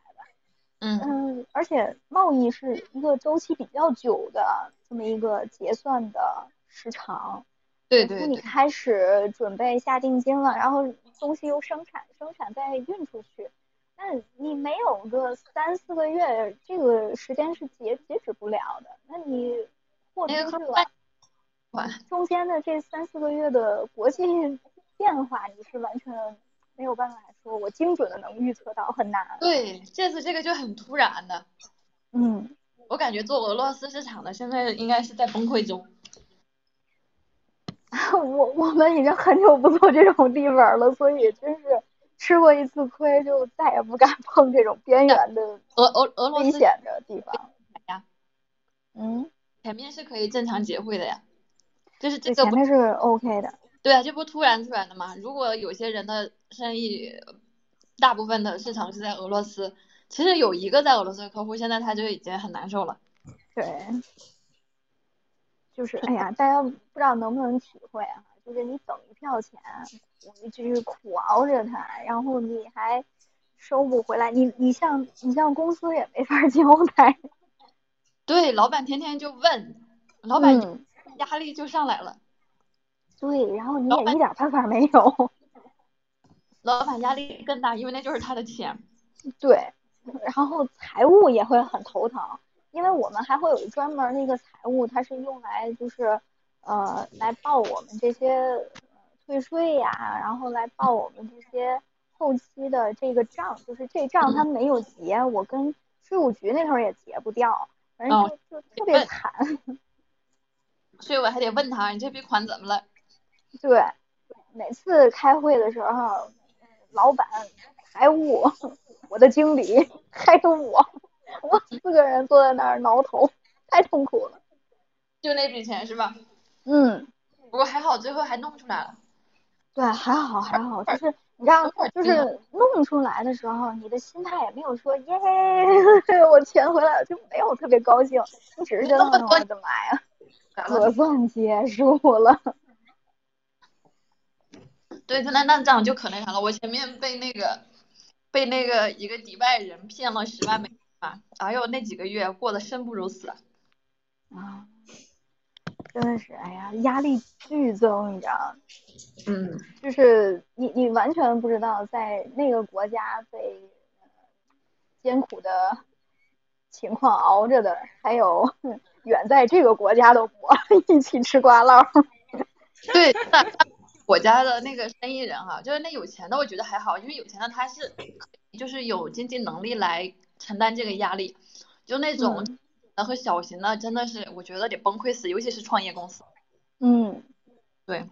嗯嗯，而且贸易是一个周期比较久的这么一个结算的时长，对对你，开始准备下定金了，然后东西又生产，生产再运出去，那你没有个三四个月，这个时间是截截止不了的。那你货出去了中间的这三四个月的国际变化，你是完全没有办法说，我精准的能预测到，很难。对，这次这个就很突然的，嗯，我感觉做俄罗斯市场的现在应该是在崩溃中。我我们已经很久不做这种地方了，所以真是吃过一次亏，就再也不敢碰这种边缘的 俄俄俄罗斯危险的地方。呀，嗯，前面是可以正常结汇的呀，就是这个不这前面是 OK 的。对啊，这不突然出来的嘛。如果有些人的生意，大部分的市场是在俄罗斯，其实有一个在俄罗斯的客户，现在他就已经很难受了。对，就是哎呀，大家不知道能不能体会啊？就是你等一票钱，你去苦熬着它，然后你还收不回来，你你像你像公司也没法交代。对，老板天天就问，老板嗯，压力就上来了，对，然后你也一点办法没有。老板压力更大，因为那就是他的钱。对，然后财务也会很头疼，因为我们还会有专门儿那个财务，它是用来就是呃来报我们这些呃退税呀，然后来报我们这些后期的这个账，就是这账他没有结，我跟税务局那头儿也结不掉，反正就就特别问惨。所以我还得问他，你这笔款怎么了？对，每次开会的时候，老板、财务、我的经理还有我，我四个人坐在那儿挠头，太痛苦了。就那笔钱是吧？嗯，不过还好，最后还弄出来了。对，还好还好，就是 你知道，就是弄出来的时候，你的心态也没有说耶，我钱回来了，就没有特别高兴，你只是觉得那么多我的妈呀，可算结束了。对，那那这样就可那啥了。我前面被那个被那个一个迪拜人骗了十万美金嘛，哎呦，那几个月过得生不如死。啊，真的是，哎呀，压力剧增，你知道吗？嗯，就是你你完全不知道在那个国家被呃艰苦的情况熬着的，还有远在这个国家的我 一起吃瓜唠。对，那我家的那个生意人哈、就是那有钱的，我觉得还好，因为有钱的他是就是有经济能力来承担这个压力，就那种嗯的和小型的真的是我觉得得崩溃死，尤其是创业公司，嗯，对，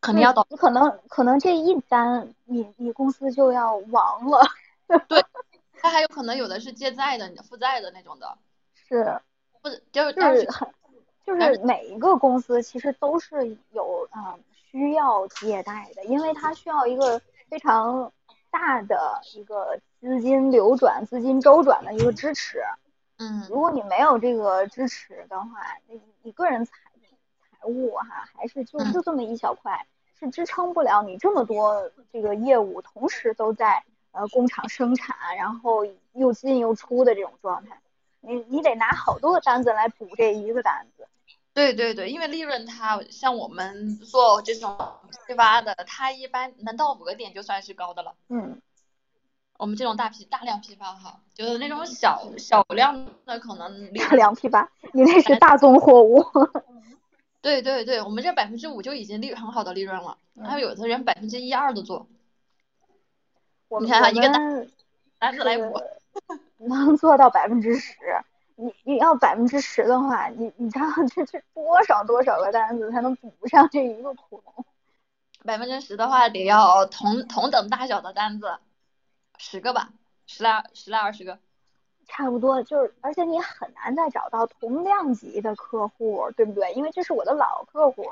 肯定要倒。你可能可能这一单你你公司就要亡了。对他还有可能有的是借债的、负债的那种的，是，不是就是就是就是每一个公司其实都是有啊、需要借贷的，因为它需要一个非常大的一个资金流转、资金周转的一个支持。嗯如果你没有这个支持的话，你你个人财财务哈，还是就嗯就这么一小块，是支撑不了你这么多这个业务同时都在呃工厂生产，然后又进又出的这种状态。你你得拿好多个单子来补这一个单子。对对对，因为利润它像我们做这种批发的，它一般能到五个点就算是高的了。嗯，我们这种大批大量批发哈，就是那种小小量的可能利大量批发，你那是大宗货物。对对对，我们这百分之五就已经利很好的利润了，还有有的人百分之一二都做，我们你看啊一个我们单子来补。是能做到百分之十。你你要百分之十的话，你你知道这这多少多少个单子才能补上这一个窟窿？百分之十的话，得要同同等大小的单子，十个吧，十来十来二十个。差不多就是，而且你很难再找到同量级的客户，对不对？因为这是我的老客户，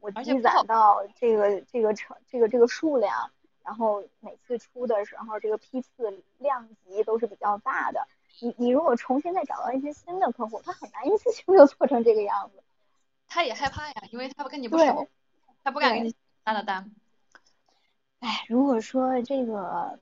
我积攒到这个这个成这个这个数量，然后每次出的时候，这个批次量级都是比较大的。你你如果重新再找到一些新的客户，他很难一次性就做成这个样子。他也害怕呀，因为他跟你不熟，他不敢给你下大的单。哎，如果说这个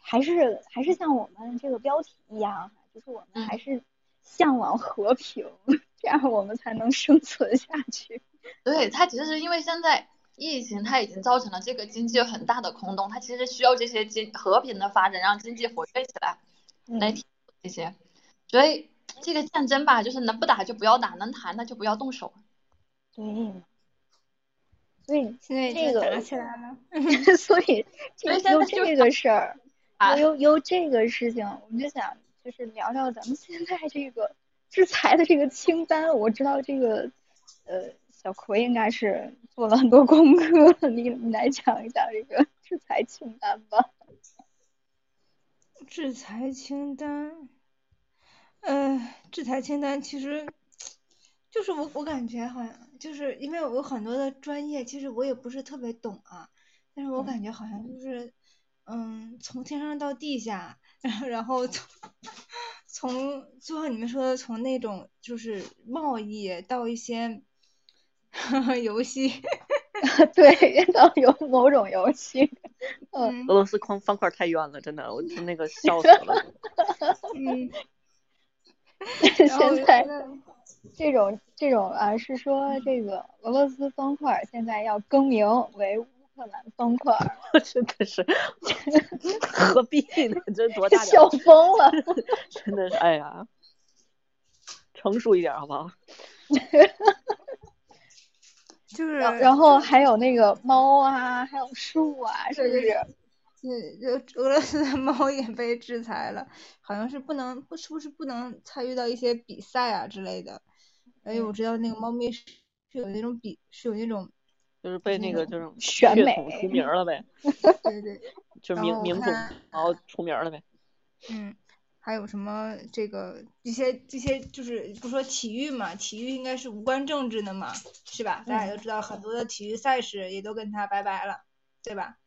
还是还是像我们这个标题一样，就是我们嗯还是向往和平，这样我们才能生存下去。对，他其实是因为现在疫情，它已经造成了这个经济有很大的空洞，它其实需要这些经和平的发展，让经济活跃起来，来这些。所以这个战争吧，就是能不打就不要打，能谈那就不要动手。对，所以现在这个打起来了。所以这所以现有这个事儿，啊有有这个事情，我们就想就是聊聊咱们现在这个制裁的这个清单。我知道这个呃小葵应该是做了很多功课，你你来讲一讲这个制裁清单吧。制裁清单，呃，制裁清单其实就是我我感觉好像就是因为我有很多的专业，其实我也不是特别懂啊，但是我感觉好像就是嗯，从天上到地下，然 后然后从从就像你们说的，从那种就是贸易到一些 游戏，对，到有某种游戏，嗯俄罗斯方方块太冤了，真的，我听那个 笑死了。嗯，现在这种这种啊，是说这个俄罗斯方块现在要更名为乌克兰方块，真的是，何必呢？这多大笑？疯了。真的是，哎呀，成熟一点好不好？就是然然后还有那个猫啊，还有树啊，是不是？嗯，就俄罗斯的猫也被制裁了，好像是不能不是不是不能参与到一些比赛啊之类的。而且我知道那个猫咪是是有那种比是有那种就是被那个就是选美出名了呗，对对就是名名种，然后出名了呗。嗯，还有什么这个这些这些就是不说体育嘛，体育应该是无关政治的嘛，是吧？大家都知道很多的体育赛事也都跟他拜拜了，对吧？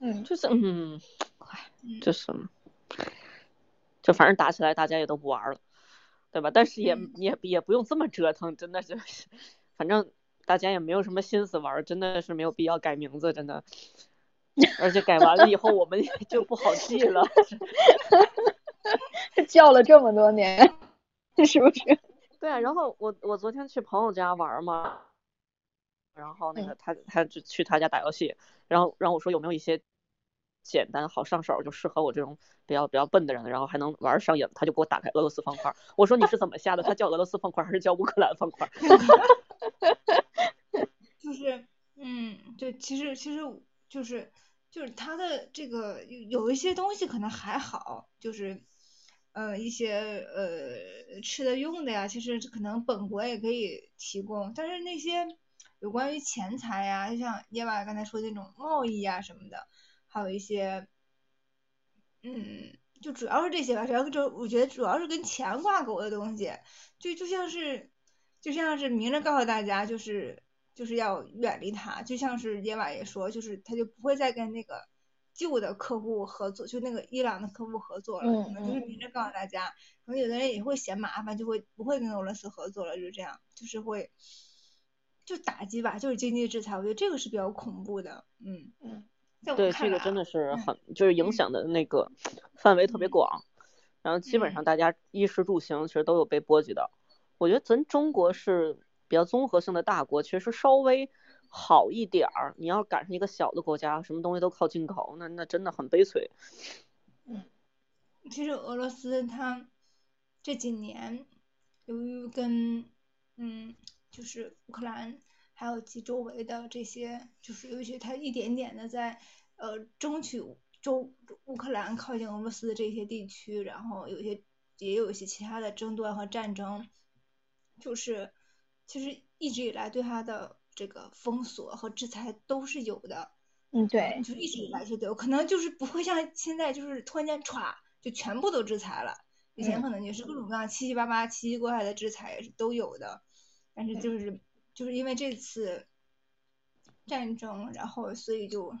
嗯，就是嗯，唉嗯，就是，就反正打起来大家也都不玩儿了，对吧？但是也嗯也也不用这么折腾，真的是，反正大家也没有什么心思玩儿，真的是没有必要改名字，真的。而且改完了以后，我们也就不好记了。叫了这么多年，是不是？对啊，然后我我昨天去朋友家玩儿嘛，然后那个他他就去他家打游戏，然后然后我说有没有一些简单好上手，就适合我这种比较比较笨的人，然后还能玩儿上瘾，他就给我打开俄罗斯方块儿。我说你是怎么下的？他叫俄罗斯方块儿还是叫乌克兰方块儿？就是，嗯，对，其实其实就是就是他的这个有有一些东西可能还好，就是呃一些呃吃的用的呀，其实可能本国也可以提供，但是那些有关于钱财呀，就像耶娃刚才说的那种贸易呀什么的，还有一些，嗯，就主要是这些吧，主要就我觉得主要是跟钱挂钩的东西，就就像是就像是明着告诉大家，就是就是要远离它，就像是耶瓦也说，就是他就不会再跟那个旧的客户合作，就那个伊朗的客户合作了，嗯可能就是明着告诉大家，可能有的人也会嫌麻烦，就会不会跟俄罗斯合作了，就是这样，就是会就打击吧，就是经济制裁，我觉得这个是比较恐怖的，嗯。嗯，在我对，看来啊这个真的是嗯很，就是影嗯响的那个范围特别嗯。广，然后基本上嗯大家衣食住行其实都有被波及到。我觉得咱中国是比较综合性的大国，其实稍微好一点儿。你要赶上一个小的国家，什么东西都靠进口，那那真的很悲催。嗯其实俄罗斯它这几年由于跟嗯就是乌克兰还有其周围的这些，就是尤其它一点点的在呃争取周乌克兰靠近俄罗斯的这些地区，然后有些也有一些其他的争端和战争，就是其实一直以来对它的这个封锁和制裁都是有的。嗯，对，就一直以来是都有，可能就是不会像现在就是突然间歘就全部都制裁了，以前嗯可能也是各种各样七七八八、奇奇怪怪的制裁也是都有的，但是就是就是因为这次战争，然后所以就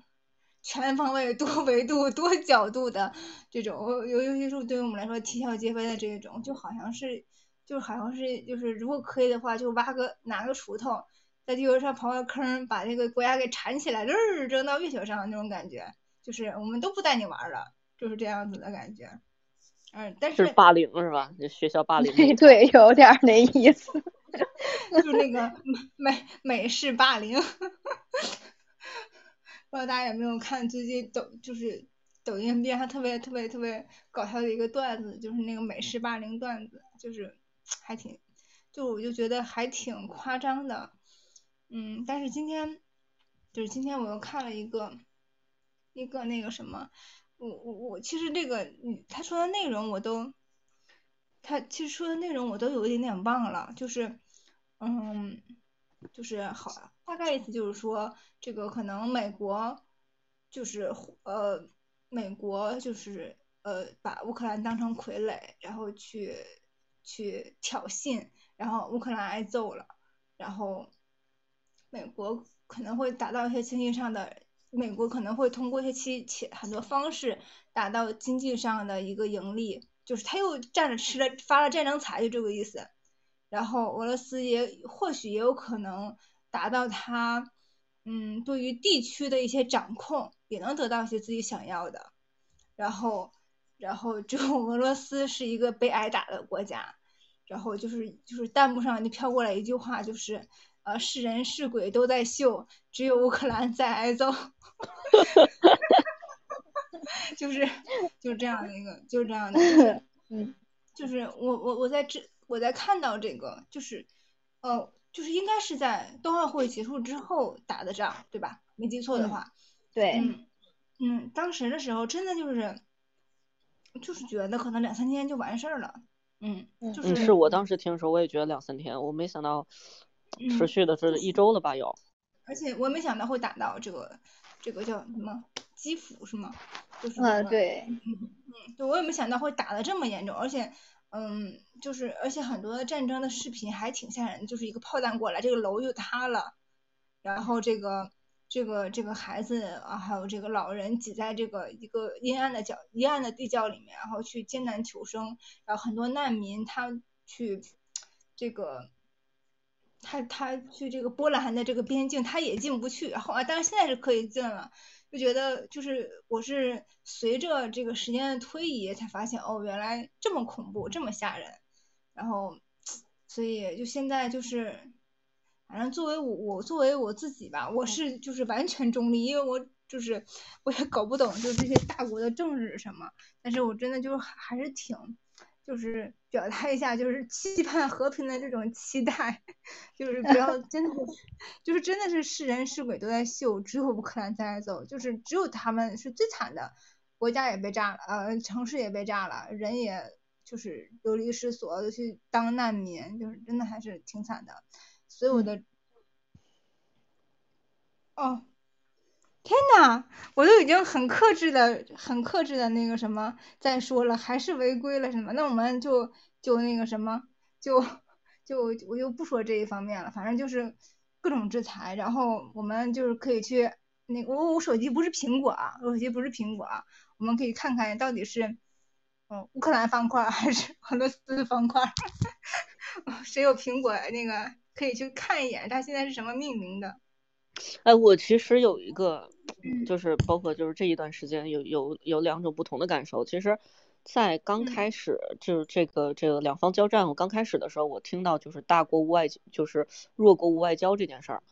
全方位、多维度、多角度的这种，尤尤其是对于我们来说啼笑皆非的这种，就好像是就好像是就是如果可以的话，就挖个拿个锄头。在地球上刨个坑，把那个国家给铲起来，扔扔到月球上那种感觉，就是我们都不带你玩了，就是这样子的感觉。嗯，但是是霸凌是吧？这学校霸凌对。对，有点儿那意思。就那个美美式霸凌。不知道大家有没有看最近抖就是抖音边上特别特别特别搞笑的一个段子，就是那个美式霸凌段子，就是还挺，就我就觉得还挺夸张的，嗯，但是今天就是今天我又看了一个一个那个什么，我我我其实这个他说的内容我都，他其实说的内容我都有一点点忘了，就是嗯。就是好，大概意思就是说，这个可能美国就是呃，美国就是呃，把乌克兰当成傀儡，然后去去挑衅，然后乌克兰挨揍了，然后美国可能会达到一些经济上的，美国可能会通过一些其其很多方式达到经济上的一个盈利，就是他又占着吃了发了战争财，就这个意思。然后俄罗斯也或许也有可能达到他，嗯，对于地区的一些掌控，也能得到一些自己想要的。然后，然后就 俄罗斯是一个被挨打的国家。然后就是就是弹幕上就飘过来一句话，就是呃是人是鬼都在秀，只有乌克兰在挨揍。就是就是这样的一个，就是这样的，嗯，就是我我我在这。我在看到这个，就是，呃，就是应该是在冬奥会结束之后打的仗，对吧？没记错的话。对。嗯。嗯，当时的时候真的就是，就是觉得可能两三天就完事儿了。嗯。就是。是我当时听的时候，我也觉得两三天，我没想到持续的是一周了吧？有。而且我没想到会打到这个，这个叫什么基辅是吗？就是。嗯，对。嗯嗯，对，我也没想到会打的这么严重，而且。嗯，就是，而且很多战争的视频还挺吓人，就是一个炮弹过来，这个楼就塌了，然后这个这个这个孩子啊，还有这个老人挤在这个一个阴暗的角阴暗的地窖里面，然后去艰难求生，然后很多难民他去这个他他去这个波兰的这个边境他也进不去，然后啊，但是现在是可以进了。就觉得就是我是随着这个时间的推移才发现哦，原来这么恐怖，这么吓人。然后，所以就现在就是，反正作为我我作为我自己吧，我是就是完全中立，因为我就是我也搞不懂就这些大国的政治什么，但是我真的就还是挺。就是表达一下，就是期盼和平的这种期待，就是不要 真的，就是真的是是人是鬼都在秀，只有乌克兰在走，就是只有他们是最惨的，国家也被炸了，呃，城市也被炸了，人也就是流离失所，去当难民，就是真的还是挺惨的，所有的，哦。天呐，我都已经很克制的、很克制的那个什么再说了，还是违规了什么？那我们就就那个什么，就就我就不说这一方面了，反正就是各种制裁，然后我们就是可以去那我我手机不是苹果啊，我手机不是苹果啊，我们可以看看到底是嗯乌克兰方块还是俄罗斯方块，谁有苹果那个可以去看一眼，它现在是什么命名的。哎，我其实有一个，就是包括就是这一段时间有有有两种不同的感受。其实，在刚开始就是这个这个两方交战，我刚开始的时候，我听到就是大国无外，就是弱国无外交这件事儿。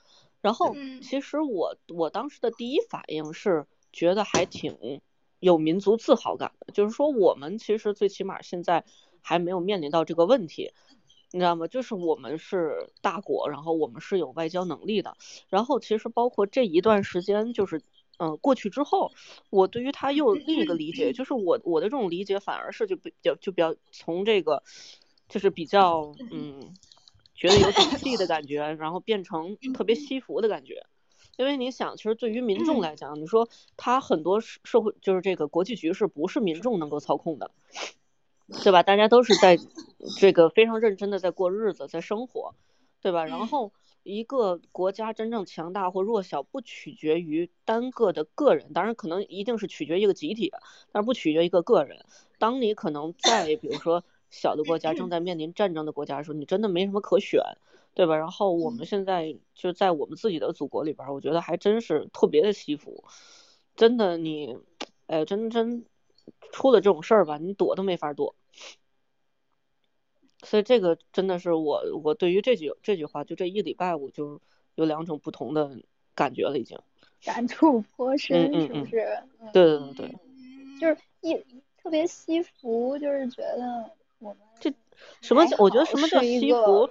然后，其实我我当时的第一反应是觉得还挺有民族自豪感的，就是说我们其实最起码现在还没有面临到这个问题。你知道吗？就是我们是大国，然后我们是有外交能力的。然后其实包括这一段时间，就是嗯过去之后，我对于他又另一个理解，就是我我的这种理解反而是就比较就比较从这个就是比较嗯觉得有底气的感觉，然后变成特别惜福的感觉。因为你想，其实对于民众来讲，你说他很多社会就是这个国际局势不是民众能够操控的。对吧？大家都是在这个非常认真的在过日子，在生活，对吧？然后一个国家真正强大或弱小，不取决于单个的个人，当然可能一定是取决一个集体，但是不取决一个个人。当你可能在比如说小的国家正在面临战争的国家的时候，你真的没什么可选，对吧？然后我们现在就在我们自己的祖国里边，我觉得还真是特别的惜福，真的你，哎，真真出了这种事儿吧，你躲都没法躲。所以这个真的是我我对于这句这句话，就这一礼拜我就有两种不同的感觉了，已经。感触颇深，嗯是不是？嗯对对对对，就是一特别惜福，就是觉得我们这什么叫？我觉得什么叫是一个西服？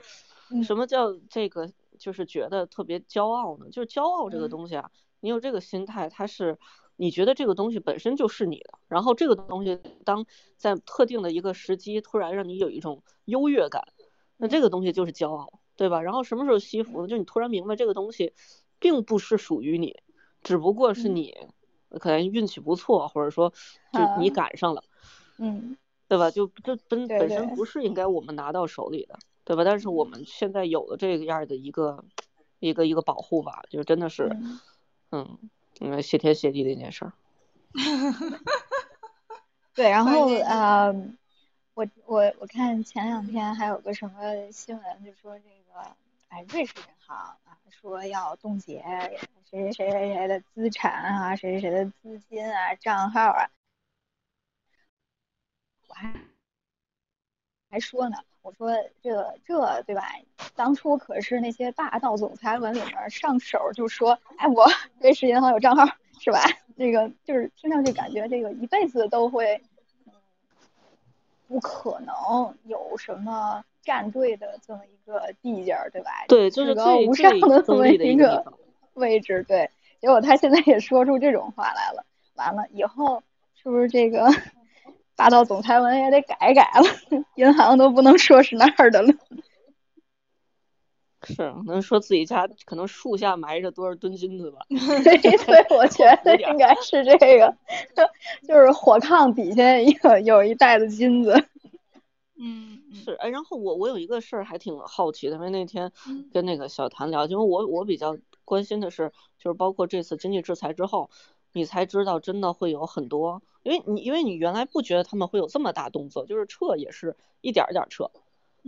嗯什么叫这个？就是觉得特别骄傲呢？就是骄傲这个嗯东西啊，你有这个心态，它是你觉得这个东西本身就是你的，然后这个东西当在特定的一个时机突然让你有一种优越感，那这个东西就是骄傲，对吧？然后什么时候惜福呢？就你突然明白这个东西并不是属于你，只不过是嗯你可能运气不错，或者说就你啊赶上了。嗯对吧？就这本本身不是应该我们拿到手里的，对吧？但是我们现在有了这样的一个一个一个保护吧，就真的是，嗯嗯嗯，谢天谢地的一件事儿。对，然后关键是呃，我我我看前两天还有个什么新闻，就说这个哎，瑞士银行啊说要冻结谁谁谁谁谁的资产啊，谁谁谁的资金啊、账号啊，我还还说呢，我说这这对吧？当初可是那些霸道总裁文里面上手就说，哎，我瑞士银行有账号是吧？这个就是听上去感觉这个一辈子都会，嗯，不可能有什么站队的这么一个地界儿，对吧？对，就是至高最无上的这么一一个。位置，对。结果他现在也说出这种话来了，完了以后是不是这个霸道总裁文也得改改了？银行都不能说是那儿的了。是，能说自己家可能树下埋着多少吨金子吧？对对，我觉得应该是这个，就是火炕底下有有一袋子金子。嗯嗯是，哎，然后我我有一个事儿还挺好奇的，因为那天跟那个小谭聊，因为我我比较关心的是，就是包括这次经济制裁之后，你才知道真的会有很多，因为你因为你原来不觉得他们会有这么大动作，就是撤也是一点儿一点儿撤，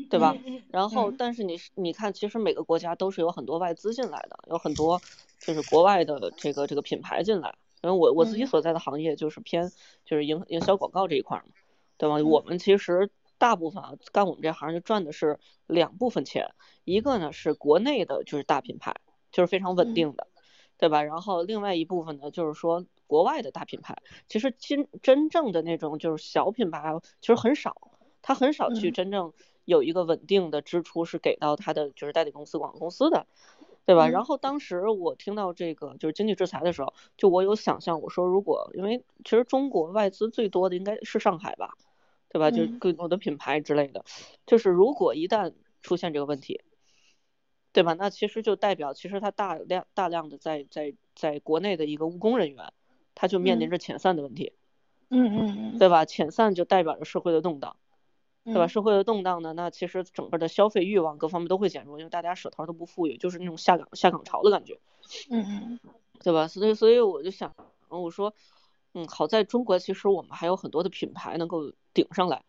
对吧？嗯然后，嗯但是你你看，其实每个国家都是有很多外资进来的，有很多就是国外的这个这个品牌进来。因为我我自己嗯所在的行业就是偏就是营营销广告这一块儿嘛，对吧？嗯我们其实大部分啊干我们这行就赚的是两部分钱，一个呢是国内的就是大品牌，就是非常稳嗯定的，对吧？然后另外一部分呢就是说国外的大品牌，其实真真正的那种就是小品牌啊其实很少，他很少去嗯真正有一个稳定的支出是给到他的就是代理公司、广告公司的，对吧？然嗯后当时我听到这个就是经济制裁的时候，就我有想象，我说如果因为其实中国外资最多的应该是上海吧，对吧？就是嗯更多的品牌之类的，就是如果一旦出现这个问题，对吧？那其实就代表其实它大量大量的在在在国内的一个务工人员，他就面临嗯着遣散的问题，嗯嗯嗯，对吧？遣散就代表着社会的动荡。对吧？嗯社会的动荡呢，那其实整个的消费欲望各方面都会减弱，因为大家手头都不富裕，就是那种下岗下岗潮的感觉，嗯嗯对吧？所以所以我就想，我说，嗯，好在中国其实我们还有很多的品牌能够顶上来，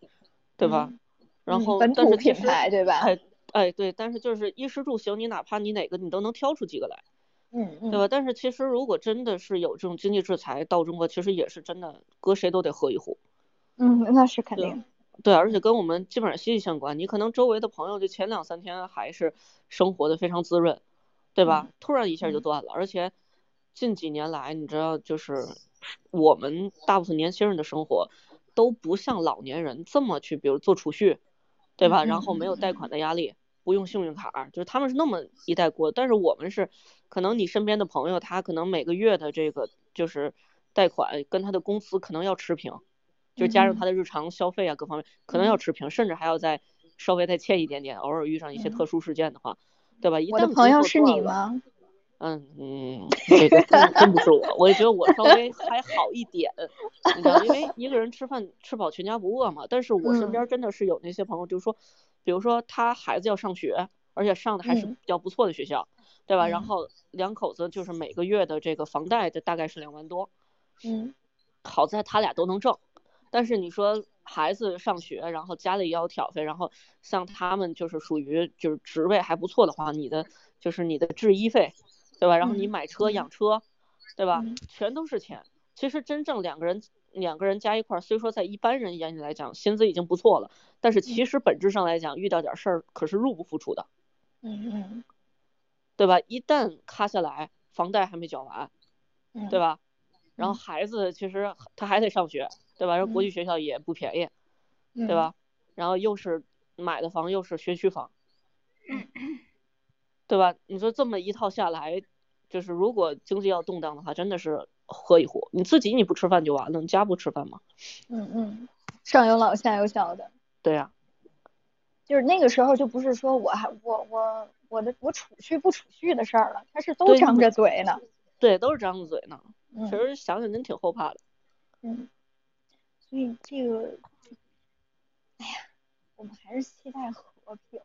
对吧？嗯然后嗯本土品牌对吧？哎哎对，但是就是衣食住行，你哪怕你哪个你都能挑出几个来，嗯嗯，对吧？但是其实如果真的是有这种经济制裁到中国，其实也是真的，搁谁都得喝一壶。嗯，那是肯定。对，而且跟我们基本上息息相关。你可能周围的朋友就前两三天还是生活的非常滋润，对吧？突然一下就嗯断了，而且近几年来，你知道，就是我们大部分年轻人的生活都不像老年人这么去，比如做储蓄，对吧？嗯然后没有贷款的压力，不用信用卡，就是他们是那么一代过，但是我们是，可能你身边的朋友他可能每个月的这个就是贷款跟他的工资可能要持平。就加上嗯他的日常消费啊，各方面可能要持平，甚至还要再稍微再欠一点点，偶尔遇上一些嗯特殊事件的话，对吧？一我的朋友是你？吗？嗯嗯，这个真真不是我，我也觉得我稍微还好一点，你知道，因为一个人吃饭吃饱全家不饿嘛。但是我身嗯边真的是有那些朋友，就是说，比如说他孩子要上学，而且上的还是嗯比较不错的学校，对吧？然嗯后两口子就是每个月的这个房贷，的大概是两万多，嗯好在他俩都能挣，但是你说孩子上学，然后家里也要挑费，然后像他们就是属于就是职位还不错的话，你的就是你的制衣费，对吧？然后你嗯买车嗯养车，对吧嗯？全都是钱。其实真正两个人两个人加一块儿，虽说在一般人眼里来讲薪资已经不错了，但是其实本质上来讲，遇到点事儿可是入不敷出的，嗯嗯对吧？一旦卡下来，房贷还没缴完，嗯，对？吧？然后嗯孩子其实他还得上学，对吧？然后国嗯际学校也不便宜，对对？吧？然后又是买的房又是学区房，对吧？你说这么一套下来，就是如果经济要动荡的话，真的是喝一壶。你自己你不吃饭就完了，你家不吃饭吗？嗯嗯，上有老下有小的，对呀、就是那个时候就不是说我还我我我的我储蓄不储蓄的事儿了，他是都张着嘴呢。对，都是张着嘴呢。嗯其实想想真挺后怕的。嗯，所以这个，哎呀，我们还是期待和平。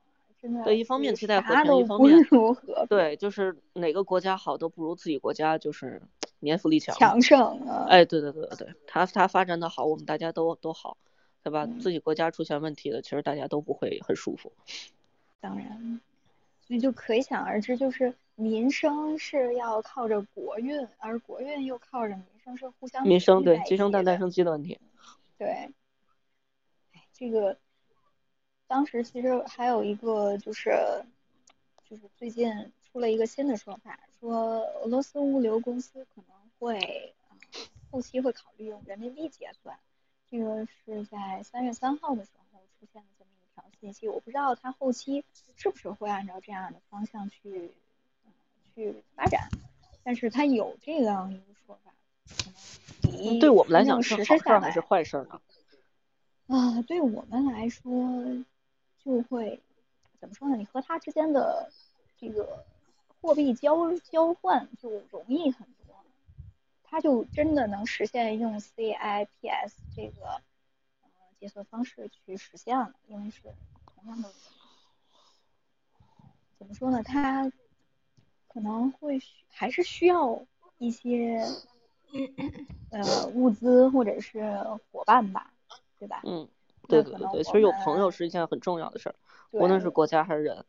对一方面期待和啥平一方面如何对，就是哪个国家好都不如自己国家就是年富力强。强盛啊。哎，对对对对对，他他发展的好，我们大家都都好，对吧？嗯自己国家出现问题了，其实大家都不会很舒服。当然，所以就可以想而知，就是民生是要靠着国运，而国运又靠着民生，是互相民生对鸡生蛋，蛋生鸡的问题。对，哎，这个当时其实还有一个就是，就是最近出了一个新的说法，说俄罗斯物流公司可能会啊后期会考虑用人民币结算，这个是在三月三号的时候出现的这么一条信息，我不知道它后期是不是会按照这样的方向去嗯去发展，但是它有这样一个说法，可能比对我们来讲是好事儿还是坏事儿呢？啊，对我们来说就会怎么说呢？你和他之间的这个货币交交换就容易很多，它就真的能实现用 CIPS 这个呃结算方式去实现了，因为是同样的怎么说呢？它可能会需还是需要一些呃物资或者是伙伴吧，对吧？嗯，对对对对，其实有朋友是一件很重要的事儿，无论是国家还是人。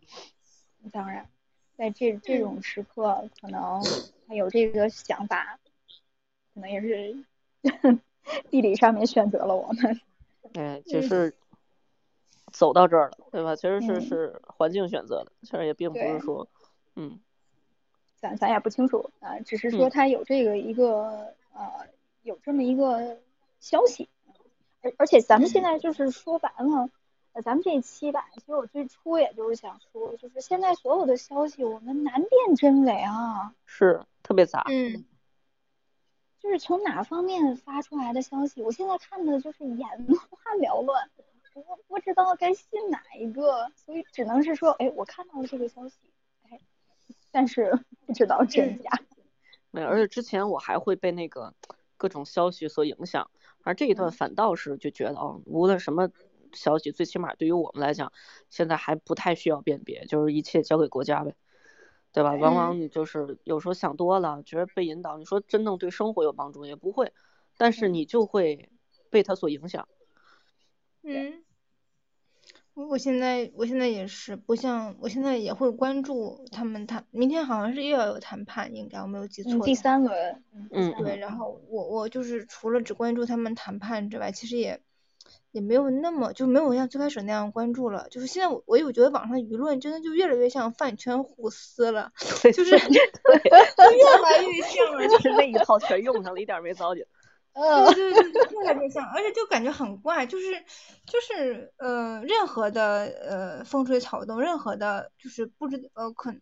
当然，在这这种时刻，可能他有这个想法，可能也是 地理上面选择了我们。哎，就嗯是走到这儿了，对吧？其实是嗯是环境选择的，其实也并不是说，嗯，咱咱也不清楚啊、只是说嗯他有这个一个呃有这么一个消息，而而且咱们现在就是说白了，呃，咱们这一期吧，其实我最初也就是想说，就是现在所有的消息我们难辨真伪啊。是特别杂。嗯，就是从哪方面发出来的消息，我现在看的就是眼花 缭乱，我不知道该信哪一个，所以只能是说，哎，我看到了这个消息，哎，但是 不知道真假。没有，而且之前我还会被那个各种消息所影响，而这一段反倒是就觉得哦，无论什么消息，最起码对于我们来讲，现在还不太需要辨别，就是一切交给国家呗，对吧？往往你就是有时候想多了，觉得被引导，你说真正对生活有帮助也不会，但是你就会被它所影响。嗯，我我现在我现在也是，不像我现在也会关注他们谈，明天好像是又要有谈判，应该我没有记错嗯，第三轮，嗯，嗯对，然后我我就是除了只关注他们谈判之外，其实也也没有那么就没有像最开始那样关注了。就是现在我我有觉得网上舆论真的就越来越像饭圈互撕了，就是 就越来 越像了，就是那一套全用上了，一点儿没糟践。呃，对对对，越来越像，而且就感觉很怪，就是就是呃，任何的呃风吹草动，任何的就是不知呃可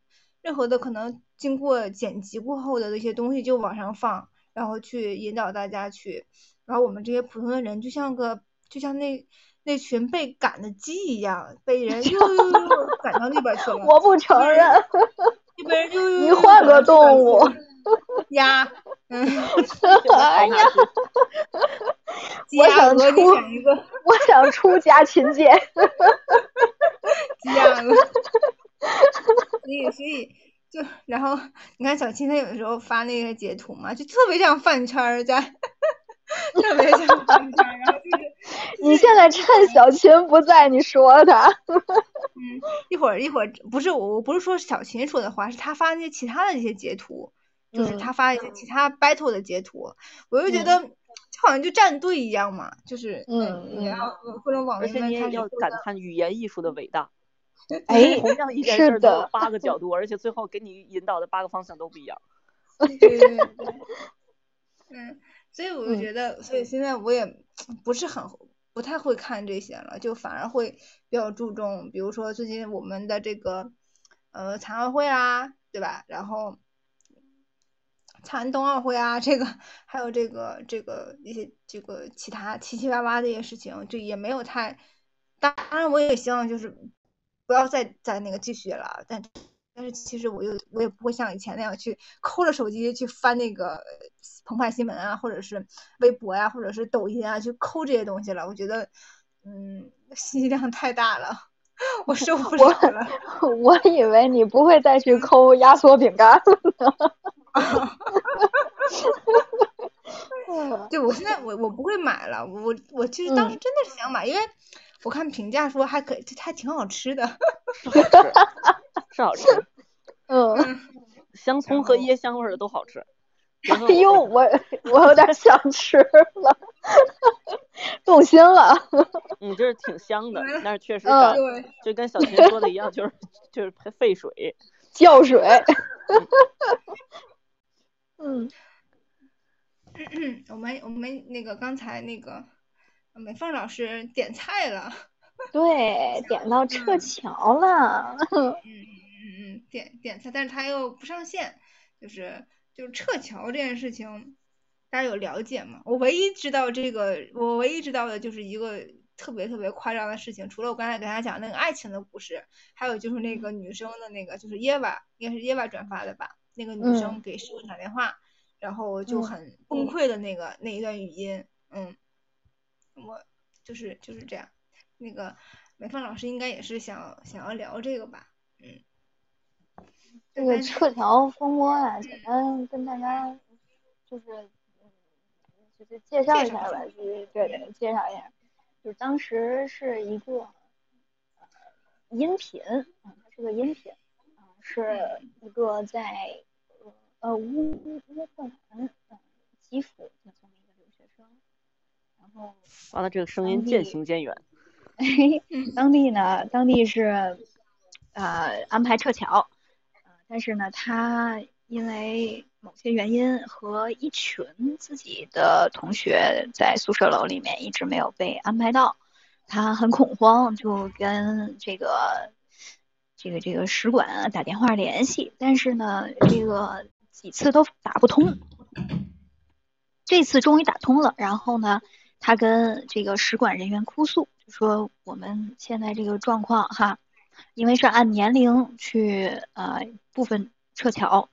任何的可能经过剪辑过后的那些东西就往上放，然后去引导大家去，然后我们这些普通的人就像个就像那那群被赶的鸡一样，被人又又又又赶到那边去了，我不承认，一边人又又你换个动物鸭，嗯，哎呀，鸡我想出一个。我想出家勤俭。鸡鸭鹅。所以所以就然后你看小青她有的时候发那个截图嘛，就特别像饭圈儿在，特别像饭圈儿，然后就是 你现在趁小琴不在，你说他，嗯，一会儿一会儿不是我我不是说小琴说的话，是她发那些其他的这些截图，就是嗯他发一些其他 battle 的截图，我就觉得就好像就站队一样嘛，就是嗯嗯然后各种网而且你也民们开始要感叹语言艺术的伟大。哎同样一件事儿都有的八个角 度，而且最后给你引导的八个方向都不一样。对对对对，嗯，所以我就嗯觉得，所以现在我也不是很不太会看这些了，就反而会比较注重，比如说最近我们的这个呃残奥会啊，对吧？然后残冬奥会啊，这个还有这个这个一些这个其他七七八八的一些事情，就也没有太，当然我也希望就是不要再再那个继续了，但但是其实我又我也不会像以前那样去抠着手机去翻那个澎湃新闻啊，或者是微博呀、或者是抖音啊，去抠这些东西了。我觉得，嗯，信息量太大了，我受不了了。我以为你不会再去抠压缩饼干了呢。嗯 对，我现在我我不会买了，我我其实当时嗯真的是想买，因为我看评价说还可以，这还挺好吃的。是好吃，嗯，香葱和椰香味儿的都好吃。哎呦，我我我有点想吃了，动心了。嗯，就是挺香的，但是确实嗯就跟小秦说的一样，就是就是费水。浇水。嗯 我们我们那个刚才那个美凤老师点菜了。对，点到撤侨了。嗯嗯嗯，点点菜，但是他又不上线，就是就是撤侨这件事情，大家有了解吗？我唯一知道这个，我唯一知道的就是一个特别特别夸张的事情，除了我刚才给大家讲那个爱情的故事，还有就是那个女生的那个，就是耶娃，应该是耶娃转发的吧？那个女生嗯。给师傅打电话，然后就嗯。很崩溃的那个那一段语音，嗯，我就是就是这样，那个美凤老师应该也是想想要聊这个吧，嗯。这个撤侨风波啊，简单跟大家就是嗯就是介绍一下吧，就是对对，介绍一下，就是当时是一个呃音频啊，它是个音频啊，是一个在呃呃乌乌乌克兰呃基辅的这么一个留学生，然后完了，这个声音渐行渐远。当地呢，当地是呃安排撤侨，呃，但是呢，他因为某些原因和一群自己的同学在宿舍楼里面一直没有被安排到，他很恐慌，就跟这个这个这个使馆打电话联系，但是呢，这个几次都打不通，这次终于打通了，然后呢。他跟这个使馆人员哭诉，就说我们现在这个状况哈，因为是按年龄去呃部分撤侨，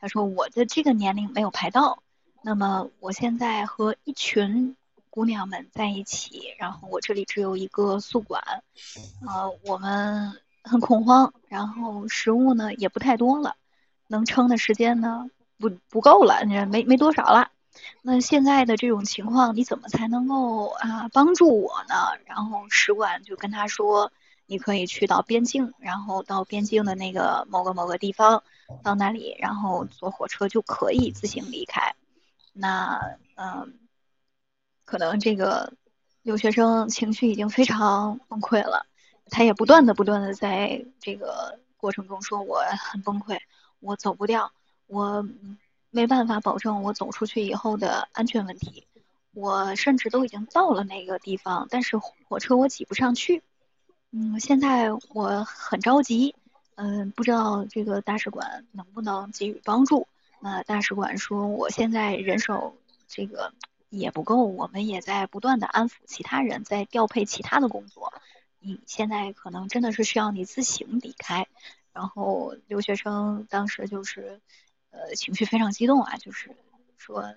他说我的这个年龄没有排到，那么我现在和一群姑娘们在一起，然后我这里只有一个宿管，呃，我们很恐慌，然后食物呢也不太多了，能撑的时间呢不不够了，没没多少了。那现在的这种情况，你怎么才能够啊帮助我呢？然后使馆就跟他说，你可以去到边境，然后到边境的那个某个某个地方，到那里，然后坐火车就可以自行离开。那嗯，可能这个留学生情绪已经非常崩溃了，他也不断的不断的在这个过程中说，我很崩溃，我走不掉，我。没办法保证我走出去以后的安全问题，我甚至都已经到了那个地方，但是火车我挤不上去。嗯，现在我很着急，嗯，不知道这个大使馆能不能给予帮助。那大使馆说，我现在人手这个也不够，我们也在不断的安抚其他人，在调配其他的工作。你现在可能真的是需要你自行离开。然后留学生当时就是。呃，情绪非常激动啊，就是说，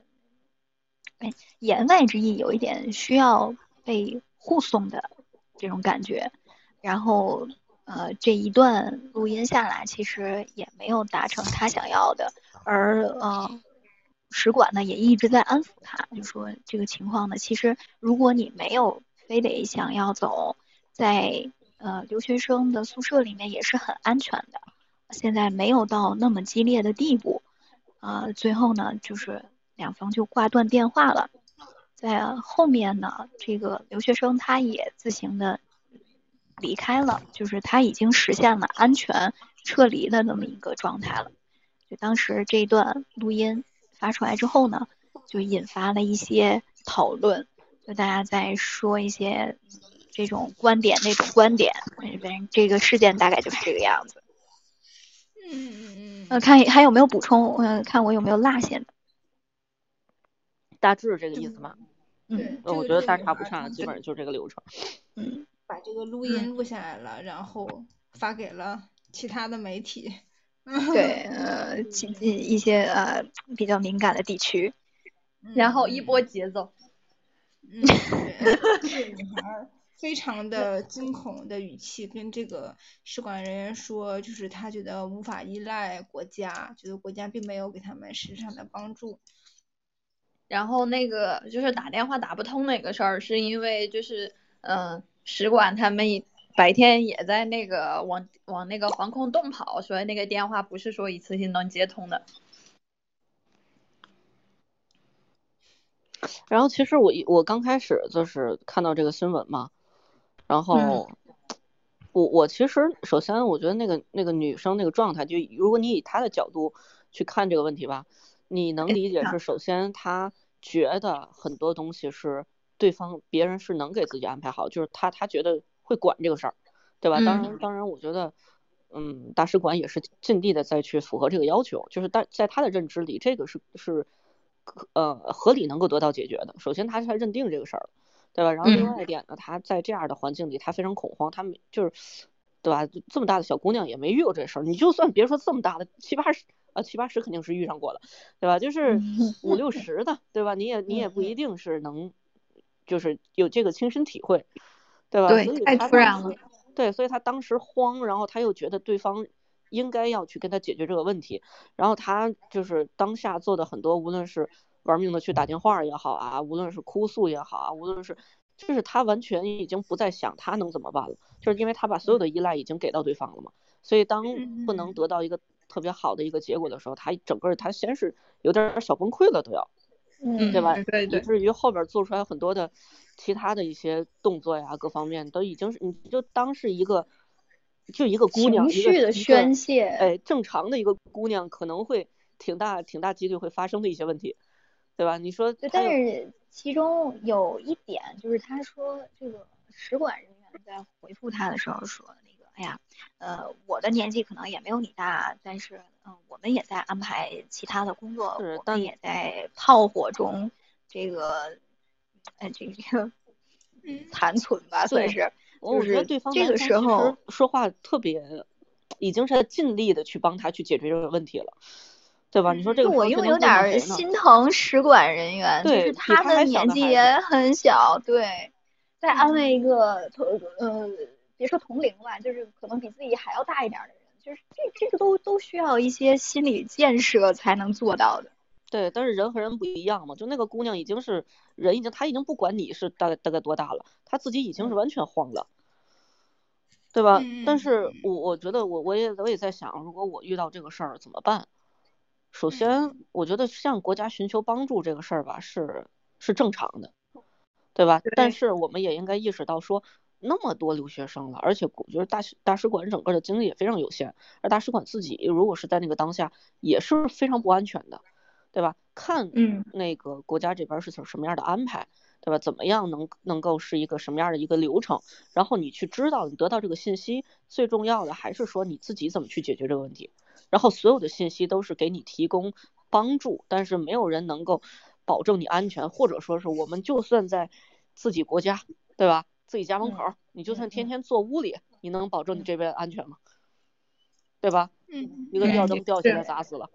哎，言外之意有一点需要被护送的这种感觉。然后，呃，这一段录音下来，其实也没有达成他想要的，而呃，使馆呢也一直在安抚他，就说这个情况呢，其实如果你没有非得想要走，在呃留学生的宿舍里面也是很安全的。现在没有到那么激烈的地步，呃，最后呢，就是两方就挂断电话了。在后面呢，这个留学生他也自行的离开了，就是他已经实现了安全撤离的那么一个状态了。就当时这段录音发出来之后呢，就引发了一些讨论，就大家在说一些这种观点那种观点，反正这个事件大概就是这个样子。嗯嗯嗯呃，看还有没有补充？嗯、看我有没有落下的。大致这个意思吗？嗯，呃我觉得大差不差，基本上就是这个流程。嗯把这个录音录下来了，然后发给了其他的媒体。对，呃，其一些呃比较敏感的地区。然后一波节奏。嗯，女孩儿非常的惊恐的语气跟这个使馆人员说，就是他觉得无法依赖国家，觉得国家并没有给他们实质上的帮助。然后那个就是打电话打不通那个事儿，是因为就是嗯、呃使馆他们白天也在那个往往那个防空洞跑，所以那个电话不是说一次性能接通的。然后其实我一我刚开始就是看到这个新闻嘛，然后我我其实首先我觉得那个那个女生那个状态，就如果你以她的角度去看这个问题吧，你能理解是首先她觉得很多东西是对方别人是能给自己安排好，就是她她觉得会管这个事儿，对吧？当然当然，我觉得。嗯，大使馆也是尽力的再去符合这个要求，就是在在他的认知里，这个是是呃合理能够得到解决的。首先，他是他认定这个事儿了，对吧？然后另外一点呢，他在这样的环境里，他非常恐慌，他没就是对吧？这么大的小姑娘也没遇过这事儿，你就算别说这么大的七八十啊七八十肯定是遇上过了，对吧？就是五六十的，对吧？你也 你也不一定是能就是有这个亲身体会，对吧？对太突然了对，所以他当时慌，然后他又觉得对方应该要去跟他解决这个问题，然后他就是当下做的很多，无论是玩命的去打电话也好啊，无论是哭诉也好啊，无论是就是他完全已经不再想他能怎么办了，就是因为他把所有的依赖已经给到对方了嘛，所以当不能得到一个特别好的一个结果的时候，他整个他先是有点儿小崩溃了都要。嗯对吧？对对以至于后边做出来很多的其他的一些动作呀，各方面都已经是你就当是一个就一个姑娘，情绪的宣泄。哎，正常的一个姑娘可能会挺大挺大几率会发生的一些问题，对吧？你说对，但是其中有一点就是他说这个使馆人员在回复他的时候说那个，哎呀，呃，我的年纪可能也没有你大，但是嗯、我们也在安排其他的工作，我但们也在炮火中这个，呃，这个这个残存吧，算是。我我觉得对方这个时候说话特别，已经是在尽力的去帮他去解决这个问题了，对吧？你说这个我又有点心疼使馆人员，就是他的年纪也很小，对，再安慰一个同呃，别说同龄吧，就是可能比自己还要大一点儿的人，就是这这个都都需要一些心理建设才能做到的。对，但是人和人不一样嘛，就那个姑娘已经是人已经，她已经不管你是大概大概多大了，她自己已经是完全慌了，对吧？但是我我觉得我我也我也在想，如果我遇到这个事儿怎么办？首先，我觉得向国家寻求帮助这个事儿吧，是是正常的，对吧？但是我们也应该意识到说，那么多留学生了，而且我觉得大使大使馆整个的精力也非常有限，而大使馆自己如果是在那个当下，也是非常不安全的。对吧？看嗯那个国家这边是什么样的安排，对吧？怎么样能能够是一个什么样的一个流程？然后你去知道，你得到这个信息，最重要的还是说你自己怎么去解决这个问题。然后所有的信息都是给你提供帮助，但是没有人能够保证你安全，或者说是我们就算在自己国家，对吧？自己家门口，你就算天天坐屋里，你能保证你这边安全吗？对吧？嗯一个吊灯掉下来砸死了。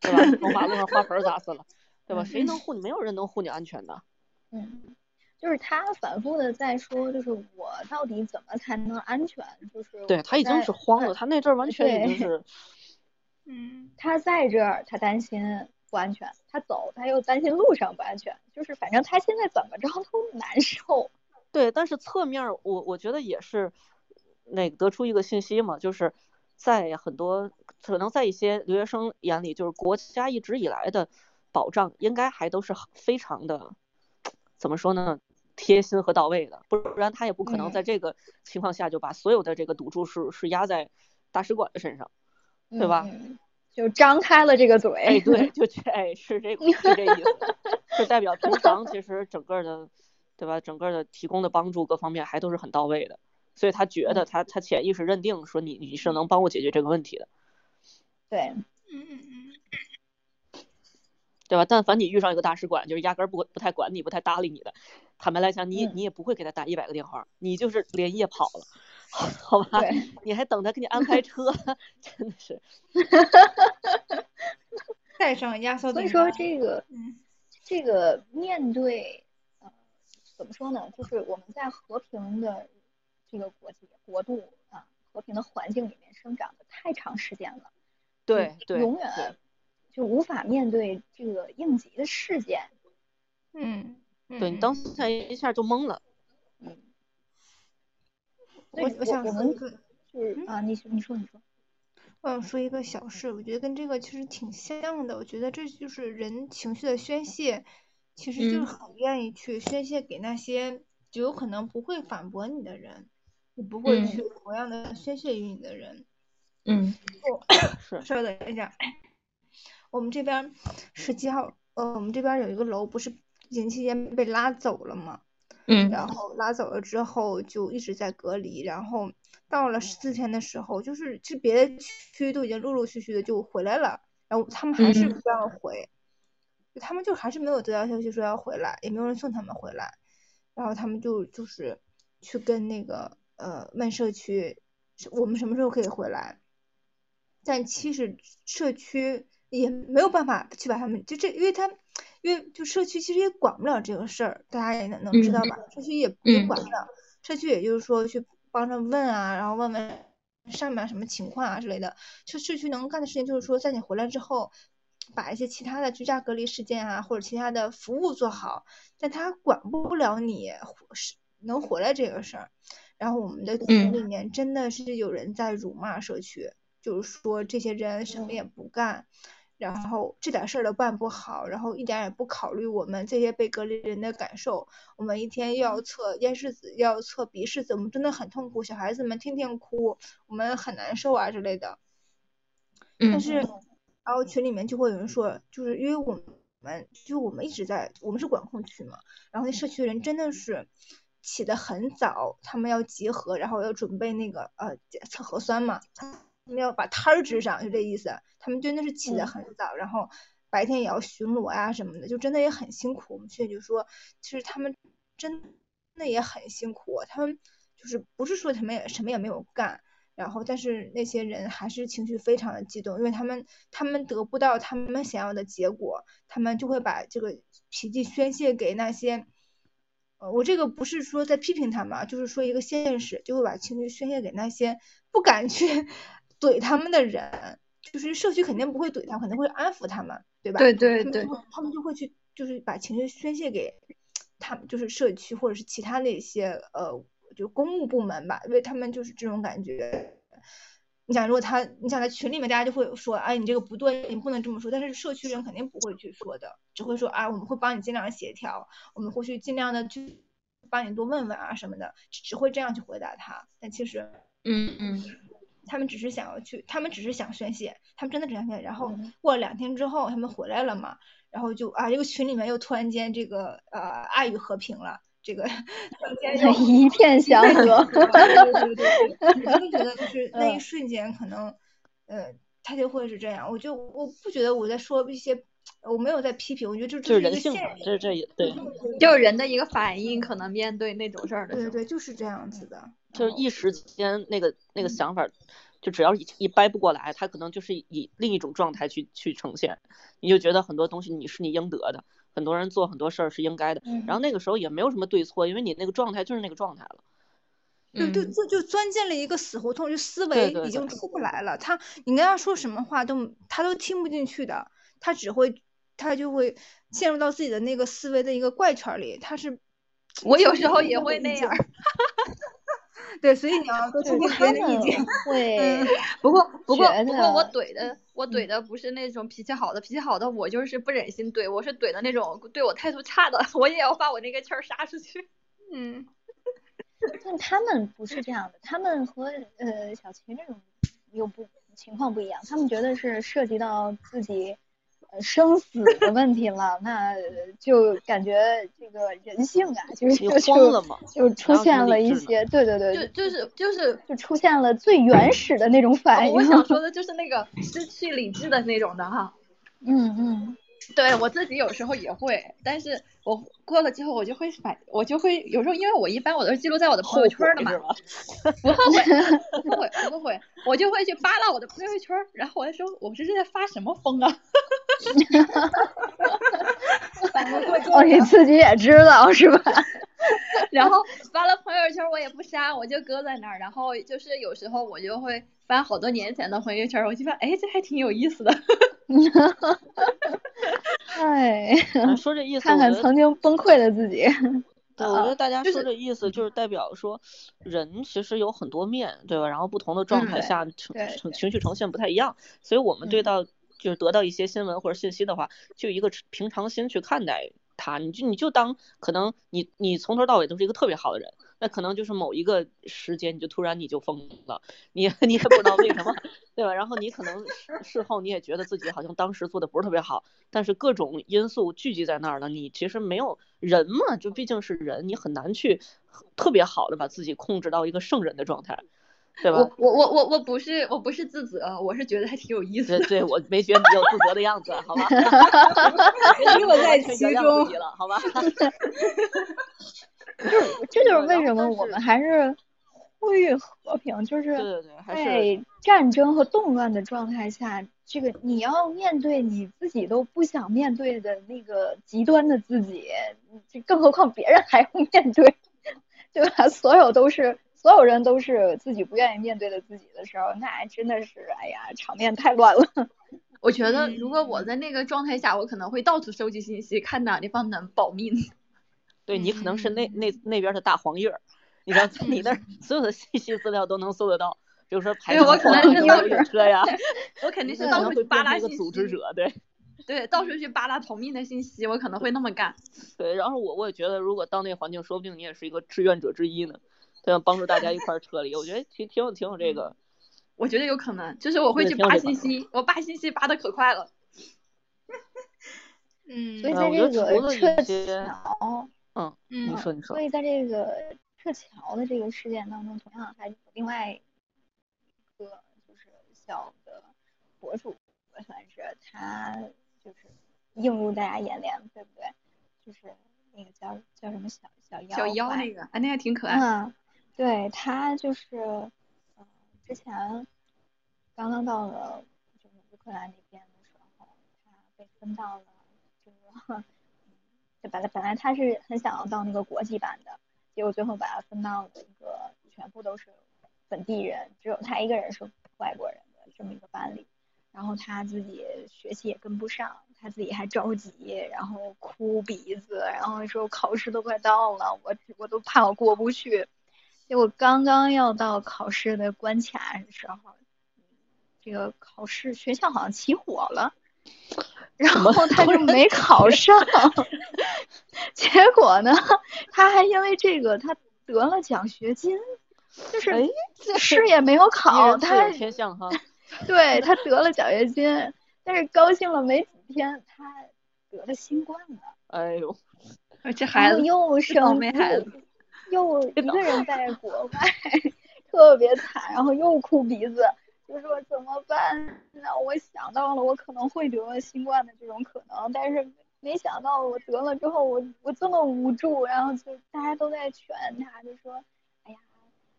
对吧？从马路上花盆砸死了，对吧？谁能护你？没有人能护你安全的。嗯，就是他反复的在说，就是我到底怎么才能安全？就是对他已经是慌了，他那阵儿完全已经是，嗯，他在这儿他担心不安全，他走他又担心路上不安全，就是反正他现在怎么着都难受。对，但是侧面我我觉得也是，那个得出一个信息嘛，就是。在很多可能在一些留学生眼里，就是国家一直以来的保障应该还都是非常的，怎么说呢？贴心和到位的，不然他也不可能在这个情况下就把所有的这个赌注是是压在大使馆的身上，对吧？就张开了这个嘴。哎，对，就哎是这是这意思，就代表平常其实整个的，对吧？整个的提供的帮助各方面还都是很到位的，所以他觉得他他潜意识认定说你你是能帮我解决这个问题的。对，嗯嗯嗯。对吧？但凡你遇上一个大使馆，就是压根儿不不太管你，不太搭理你的，坦白来讲，你你也不会给他打一百个电话，你就是连夜跑了，好吧？你还等他给你安排车，真的是。带上压缩。所以说这个，这个面对，呃，怎么说呢？就是我们在和平的这个国际国度啊，和平的环境里面生长的太长时间了，对对，永远。就无法面对这个应急的事件，嗯，对你当下一下就懵了，嗯，我我想说一个，就是啊，你你说你说，我想说一个小事，我觉得跟这个其实挺像的，我觉得这就是人情绪的宣泄，其实就是很愿意去宣泄给那些就有可能不会反驳你的人，你不会去同样的宣泄于你的人，嗯，是，稍等一下。我们这边十七号，呃，我们这边有一个楼，不是疫情期间被拉走了吗？嗯。然后拉走了之后，就一直在隔离。然后到了十四天的时候，就是这别的区都已经陆陆续续的就回来了，然后他们还是不让回，他们就还是没有得到消息说要回来，也没有人送他们回来。然后他们就就是去跟那个呃问社区，我们什么时候可以回来？但其实社区。也没有办法去把他们就这，因为他，因为就社区其实也管不了这个事儿，大家也能能知道吧？社区也也管不了，社区也就是说去帮着问啊，然后问问上面什么情况啊之类的。就社区能干的事情就是说，在你回来之后，把一些其他的居家隔离事件啊，或者其他的服务做好，但他管不了你是能回来这个事儿。然后我们的群里面真的是有人在辱骂社区，就是说这些人什么也不干。然后这点事儿都办不好，然后一点也不考虑我们这些被隔离人的感受。我们一天又要测咽拭子，又要测鼻拭子，我们真的很痛苦。小孩子们天天哭，我们很难受啊之类的。但是，然后群里面就会有人说，就是因为我们就我们一直在，我们是管控区嘛，然后那社区的人真的是起得很早，他们要集合，然后要准备那个呃测核酸嘛。他们要把摊儿支上，就这意思。他们真的是起得很早，然后白天也要巡逻啊什么的，就真的也很辛苦。我们群里就说，其实他们真的也很辛苦。他们就是不是说他们也什么也没有干，然后但是那些人还是情绪非常的激动，因为他们他们得不到他们想要的结果，他们就会把这个脾气宣泄给那些。呃，我这个不是说在批评他们，就是说一个现实，就会把情绪宣泄给那些不敢去。怼他们的人，就是社区肯定不会怼他，肯定会安抚他们，对吧？对对对，他们就会去，就是把情绪宣泄给他们，就是社区或者是其他的一些呃，就公务部门吧，因为他们就是这种感觉。你想，如果他，你想在群里面，大家就会说，哎，你这个不对，你不能这么说。但是社区人肯定不会去说的，只会说啊，我们会帮你尽量协调，我们会去尽量的去帮你多问问啊什么的，只会这样去回答他。但其实，嗯嗯。他们只是想要去，他们只是想宣泄，他们真的只想宣泄。然后过了两天之后，他们回来了嘛，然后就啊，这个群里面又突然间这个呃爱与和平了，这个 一片祥和。对对对对，我真的觉得就是那一瞬间可能呃他就会是这样。我就我不觉得我在说一些，我没有在批评，我觉得这这是一个现实，这这也对，就是人的一个反应，可能面对那种事儿的时候，对对，就是这样子的。就是一时间那个那个想法，就只要一一掰不过来，他可能就是以另一种状态去去呈现，你就觉得很多东西你是你应得的，很多人做很多事儿是应该的，然后那个时候也没有什么对错，因为你那个状态就是那个状态了。对，就就就钻进了一个死胡同，就思维已经出不来了。他你跟他说什么话都他都听不进去的，他只会他就会陷入到自己的那个思维的一个怪圈里。他是，我有时候也会那样。对，所以你要多听听别人的意见。会 不过不过不过我怼的我怼的不是那种脾气好的，脾气好的我就是不忍心怼，我是怼的那种对我态度差的，我也要把我那个气儿撒出去。嗯，但他们不是这样的，他们和呃小秦这种又不情况不一样，他们觉得是涉及到自己呃生死的问题了，那就感觉这个人性啊，就就慌了嘛就就出现了一些，对对对，就就是就是就出现了最原始的那种反应。我想说的 就是那个失去理智的那种的哈。嗯嗯，对我自己有时候也会，但是我过了之后我就会反，我就会有时候因为我一般我都是记录在我的朋友圈的嘛，不后悔，不后悔，不后悔，我就会去扒拉我的朋友圈，然后我就说我这是在发什么疯啊？哦，你自己也知道是吧？然后发了朋友圈我也不删，我就搁在那儿，然后就是有时候我就会翻好多年前的朋友圈，我就发，哎，这还挺有意思的。哎，啊说这意思，看看我觉得曾经崩溃的自己。对，我觉得大家说这意思就是代表说，人其实有很多面，对吧？然后不同的状态下呈对呈情绪呈现不太一样，所以我们对嗯。到就是得到一些新闻或者信息的话，就一个平常心去看待它，你就你就当可能你你从头到尾都是一个特别好的人，那可能就是某一个时间你就突然你就疯了，你你也不知道为什么，对吧？然后你可能事事后你也觉得自己好像当时做的不是特别好，但是各种因素聚集在那儿了，你其实没有人嘛，就毕竟是人，你很难去特别好的把自己控制到一个圣人的状态，对吧我？我我我我不是我不是自责，我是觉得还挺有意思的。对对，我没觉得你有自责的样子，好吧？因为我在 其中了，好吧？这就是为然后但什么我们还是呼吁和平，就是对对对，还是在战争和动乱的状态下，这个你要面对你自己都不想面对的那个极端的自己，这更何况别人还要面对，对吧？所有都是所有人都是自己不愿意面对的自己的时候，那真的是哎呀，场面太乱了。我觉得如果我在那个状态下，我可能会到处收集信息，看哪地方能保命。对你可能是那那那边的大黄叶儿，你知道，在你那儿所有的信息资料都能搜得到，比如说排队我可能是有那有车呀，我肯定是到处去扒拉信一个组织，者，对。对，到处去扒拉同命的信息，我可能会那么干。对，然后我我也觉得，如果到那环境，说不定你也是一个志愿者之一呢，对吧？帮助大家一块儿 撤离，我觉得挺挺有挺有这个，我觉得有可能，就是我会去扒信息，我扒信息扒的可快了。嗯所以呃我觉在这个得除了撤嗯，嗯你说你说所，以在这个撤侨的这个事件当中，同样还有另外一个就是小的博主，算是他就是映入大家眼帘，对不对？就是那个叫叫什么小小妖小妖那个，啊，那个挺可爱。嗯，对他就是，呃，之前刚刚到了就是乌克兰那边的时候，他被分到了这个，嗯 就本来本来他是很想要到那个国际班的，结果最后把他分到了一个全部都是本地人，只有他一个人是外国人的这么一个班里。然后他自己学习也跟不上，他自己还着急，然后哭鼻子，然后说考试都快到了，我我都怕我过不去。结果刚刚要到考试的关卡的时候，这个考试学校好像起火了，然后他就没考上。结果呢，他还因为这个他得了奖学金，就是哎，试也没有 考，他天相哈，对他得了奖学金，但是高兴了没几天，他得了新冠了，哎呦，这孩子又生霉孩子又又一个人在国外，特别惨，然后又哭鼻子，就说怎么办呢？我想到了我可能会得新冠的这种可能，但是没想到我得了之后，我我这么无助，然后就大家都在劝他，就说，哎呀。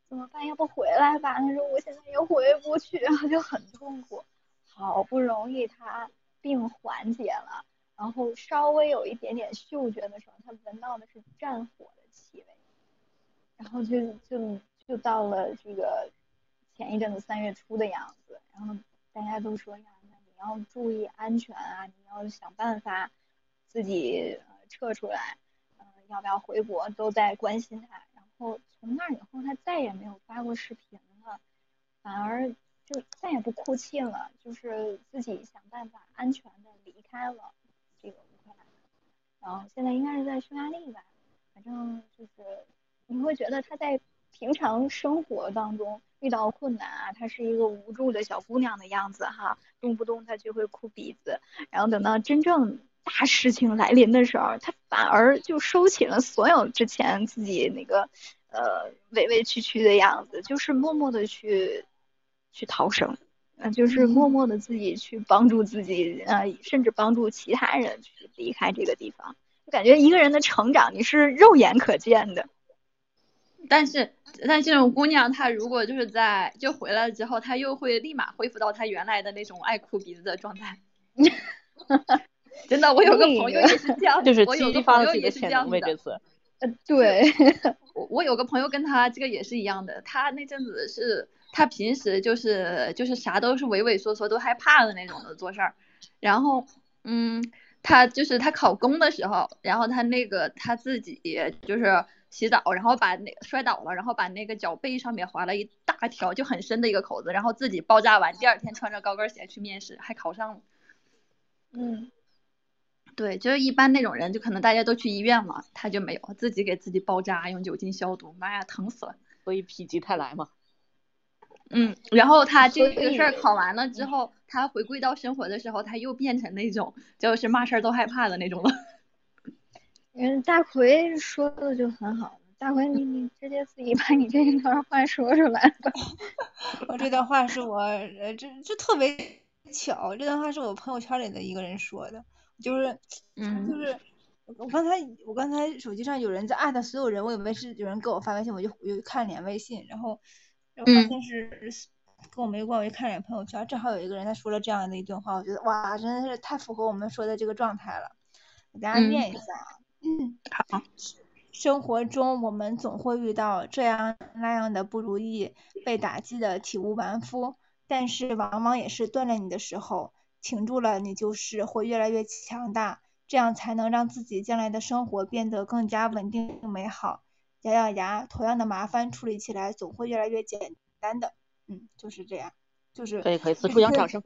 怎么办？要不回来吧？他说我现在也回不去，然后就很痛苦。好不容易他病缓解了，然后稍微有一点点嗅觉的时候，他闻到的是战火的气味，然后就就就到了这个前一阵子三月初的样子，然后大家都说呀，那你要注意安全啊，你要想办法自己撤出来，嗯、要不要回国都在关心他，然后从那以后他再也没有发过视频了，反而就再也不哭泣了，就是自己想办法安全的离开了这个乌克兰，然后现在应该是在匈牙利吧，反正就是你会觉得他在平常生活当中遇到困难啊，她是一个无助的小姑娘的样子哈，动不动她就会哭鼻子，然后等到真正大事情来临的时候，她反而就收起了所有之前自己那个呃委委屈屈的样子，就是默默的去去逃生，嗯、就是默默的自己去帮助自己，呃，甚至帮助其他人去离开这个地方。就感觉一个人的成长，你是肉眼可见的。但是，但这种姑娘，她如果就是在就回来之后，她又会立马恢复到她原来的那种爱哭鼻子的状态。真的，我有个朋友也是这样的，就是我有个朋友也是这样子的对，我我有个朋友跟他这个也是一样的，他那阵子是他平时就是就是啥都是畏畏缩缩，都害怕的那种的做事儿，然后嗯，他就是他考公的时候，然后他那个他自己就是洗澡，然后把那摔倒了，然后把那个脚背上面划了一大条就很深的一个口子，然后自己包扎完，第二天穿着高跟鞋去面试，还考上了。嗯，对，就是一般那种人，就可能大家都去医院了，他就没有自己给自己包扎，用酒精消毒，妈呀，疼死了。所以否极泰来嘛。嗯，然后他这个事儿考完了之后，他回归到生活的时候，他又变成那种就是嘛事儿都害怕的那种了。嗯，大奎说的就很好，大奎你 你直接自己把你这一段话说出来吧。我这段话是我呃，这这特别巧，这段话是我朋友圈里的一个人说的，就是就嗯是我刚才我刚才手机上有人在艾特所有人，我以为是有人给我发微信，我就我就看了眼微信，然后然后现是跟我没关，我就看了眼朋友圈，正好有一个人他说了这样的一段话，我觉得哇，真的是太符合我们说的这个状态了，我给大家嗯念一下啊。好，生活中，我们总会遇到这样那样的不如意，被打击的体无完肤，但是往往也是锻炼你的时候。挺住了，你就是会越来越强大，这样才能让自己将来的生活变得更加稳定美好。咬咬牙，同样的麻烦处理起来总会越来越简单的。嗯，就是这样，就是可以可以，此处扬掌声。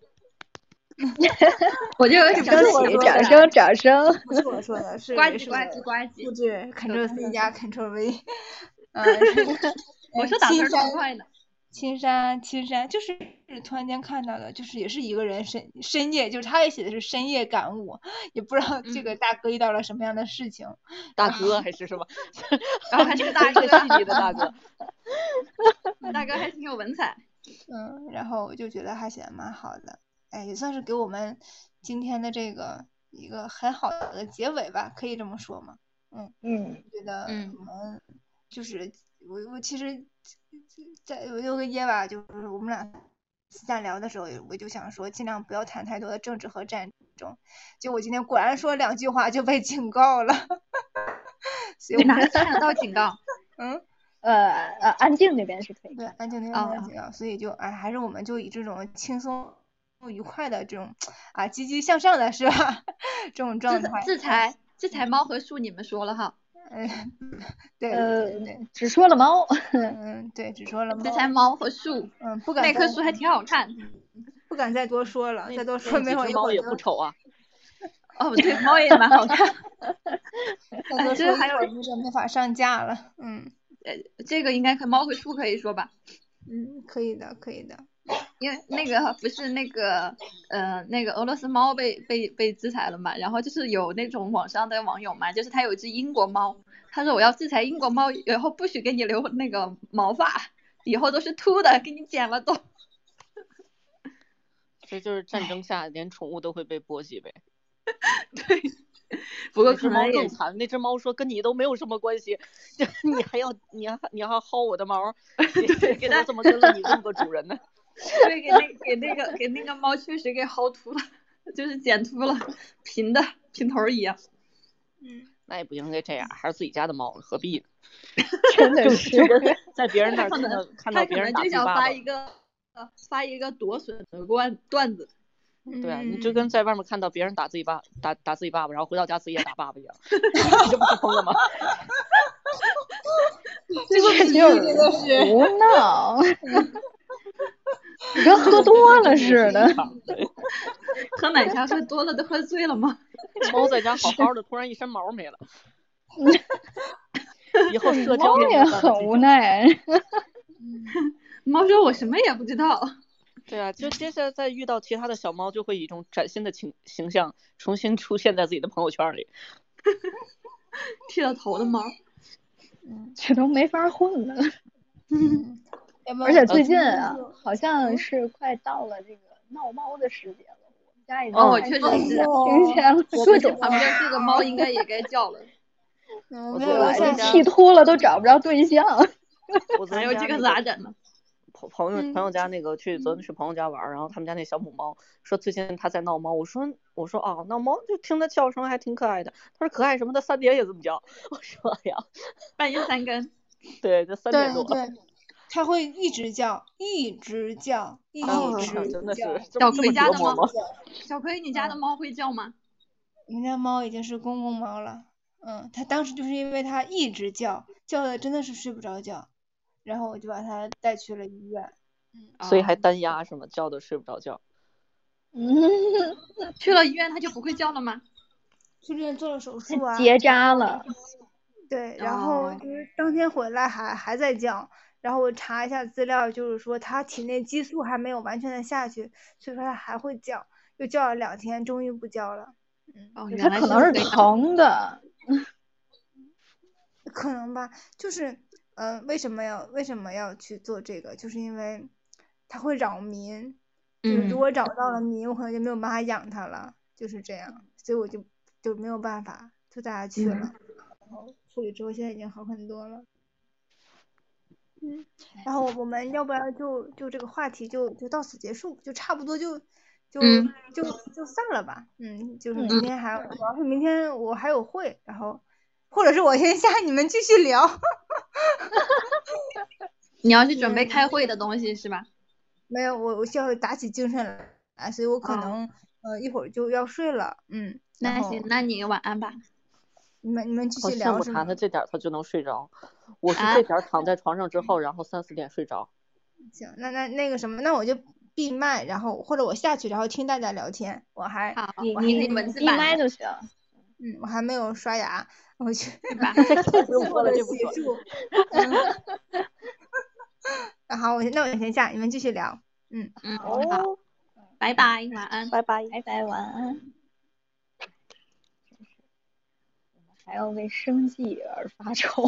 我就这想是我说的恭喜，掌声，掌声。不是我说的，是呱是唧呱唧呱唧。复制 Ctrl C 加 Ctrl V。嗯，我说打字儿青山多快呢。青山，青山，就是突然间看到的，就是也是一个人深深夜，就是他也写的是深夜感悟，也不知道这个大哥遇到了什么样的事情。大哥还是什么？然后还是个大哥这个细腻的大哥。大哥还挺有文采。嗯，然后我就觉得还写的蛮好的，哎，也算是给我们今天的这个一个很好的结尾吧，可以这么说吗？嗯，嗯，觉得嗯我们就是我我其实，在我有个夜吧，就是我们俩私下聊的时候，我就想说尽量不要谈太多的政治和战争。就我今天果然说两句话就被警告了，所以我哪看得到警告？嗯，呃呃，安静那边是可以对，安静那哦边警告，所以就哎，还是我们就以这种轻松。愉快的这种啊，积极向上的是吧？这种状态，制裁制裁猫和树，你们说了哈。嗯，对呃对对，只说了猫。嗯，对，只说了猫制裁猫和树，嗯，不敢那棵树还挺好看。不敢再多说了，再多说没有猫也不丑啊。哦，对，猫也蛮好看。再多说这还有有点没法上架了。嗯呃，这个应该和猫和树可以说吧？嗯，可以的，可以的。因为那个不是那个呃那个俄罗斯猫被被被制裁了嘛，然后就是有那种网上的网友嘛，就是他有一只英国猫，他说我要制裁英国猫，以后不许给你留那个毛发，以后都是秃的，给你剪了都。这就是战争下连宠物都会被波及呗。对，不过那只猫更惨，那只猫说跟你都没有什么关系，你还要你还你还要薅我的毛，给它怎么跟了你这么个主人呢？对，给那给那个给那个猫确实给薅秃了，就是剪秃了，平的平头一样。嗯，那也不应该这样，还是自己家的猫，何必呢？真的是在别人那儿看到看到别人打就想自己爸爸，发一个呃发一个夺笋的段段子。对啊，你嗯就跟在外面看到别人打自己爸打打自己爸爸，然后回到家自己也打爸爸一样，你这不是疯了吗？结果劲儿，真的是胡闹，你跟喝多了似的。喝奶茶喝多了都喝醉了吗？猫在家好好的，突然一身毛没了。以后社交也很无。奈。猫说我什么也不知道。对啊，就接下来再遇到其他的小猫，就会以一种崭新的形形象重新出现在自己的朋友圈里。剃了头的猫。这都没法混了。而且最近啊，好像是快到了这个闹猫的时节了。我们家已经哦我确实是听见了 我们各种旁边这个猫应该也该叫了。嗯，我觉得这我现在剃秃了都找不着对象。我昨还有这个咋整呢？朋朋友朋友家那个去昨天去朋友家玩儿，然后他们家那小母猫说最近它在闹猫，我说我说哦闹猫就听它叫声还挺可爱的，他说可爱什么的三点也这么叫，我说哎呀半夜三更。对这三点多，对对，它会一直叫，一直叫，一哦直真的是叫。小这么这么葵家的猫？小葵，你家的猫会叫吗？我们家猫已经是公公猫了，嗯，它当时就是因为它一直叫，叫的真的是睡不着觉，然后我就把它带去了医院。所以还哦单压是吗？叫的睡不着觉。嗯，去了医院它就不会叫了吗？去医院做了手术啊，结扎了。对，然后哦就是当天回来还还在叫，然后我查一下资料，就是说他体内激素还没有完全的下去，所以说他还会叫，又叫了两天，终于不叫了。哦，它原来可能是。疼的。可能吧，就是，呃，为什么要为什么要去做这个？就是因为它会扰民，就是嗯如果找到了民，我可能就没有办法养它了，就是这样，所以我就就没有办法就带它去了，然后处理之后现在已经好很多了。嗯，然后我们要不然就就这个话题就就到此结束，就差不多就就嗯就就散了吧。嗯，就是嗯明天还有主要是明天我还有会，然后或者是我先下，你们继续聊。你要去准备开会的东西是吧？没有，我我需要打起精神来，所以我可哦能、呃一会儿就要睡了。嗯，那行，那你晚安吧。你们你们继续聊是吗羡慕他，？他这点儿他就能睡着。我是啊这点儿躺在床上之 后，然后三四点睡着。行，那那那个什么，那我就闭麦，然后或者我下去，然后听大家聊天。我还好，你你闭文字版的麦就行。嗯，我还没有刷牙，我去吧 不用说了，这不说。洗漱。嗯那好，我先那我先下，你们继续聊。嗯，嗯，好，哦，拜拜，晚安。拜拜。拜拜，晚安。真是，我们还要为生计而发愁，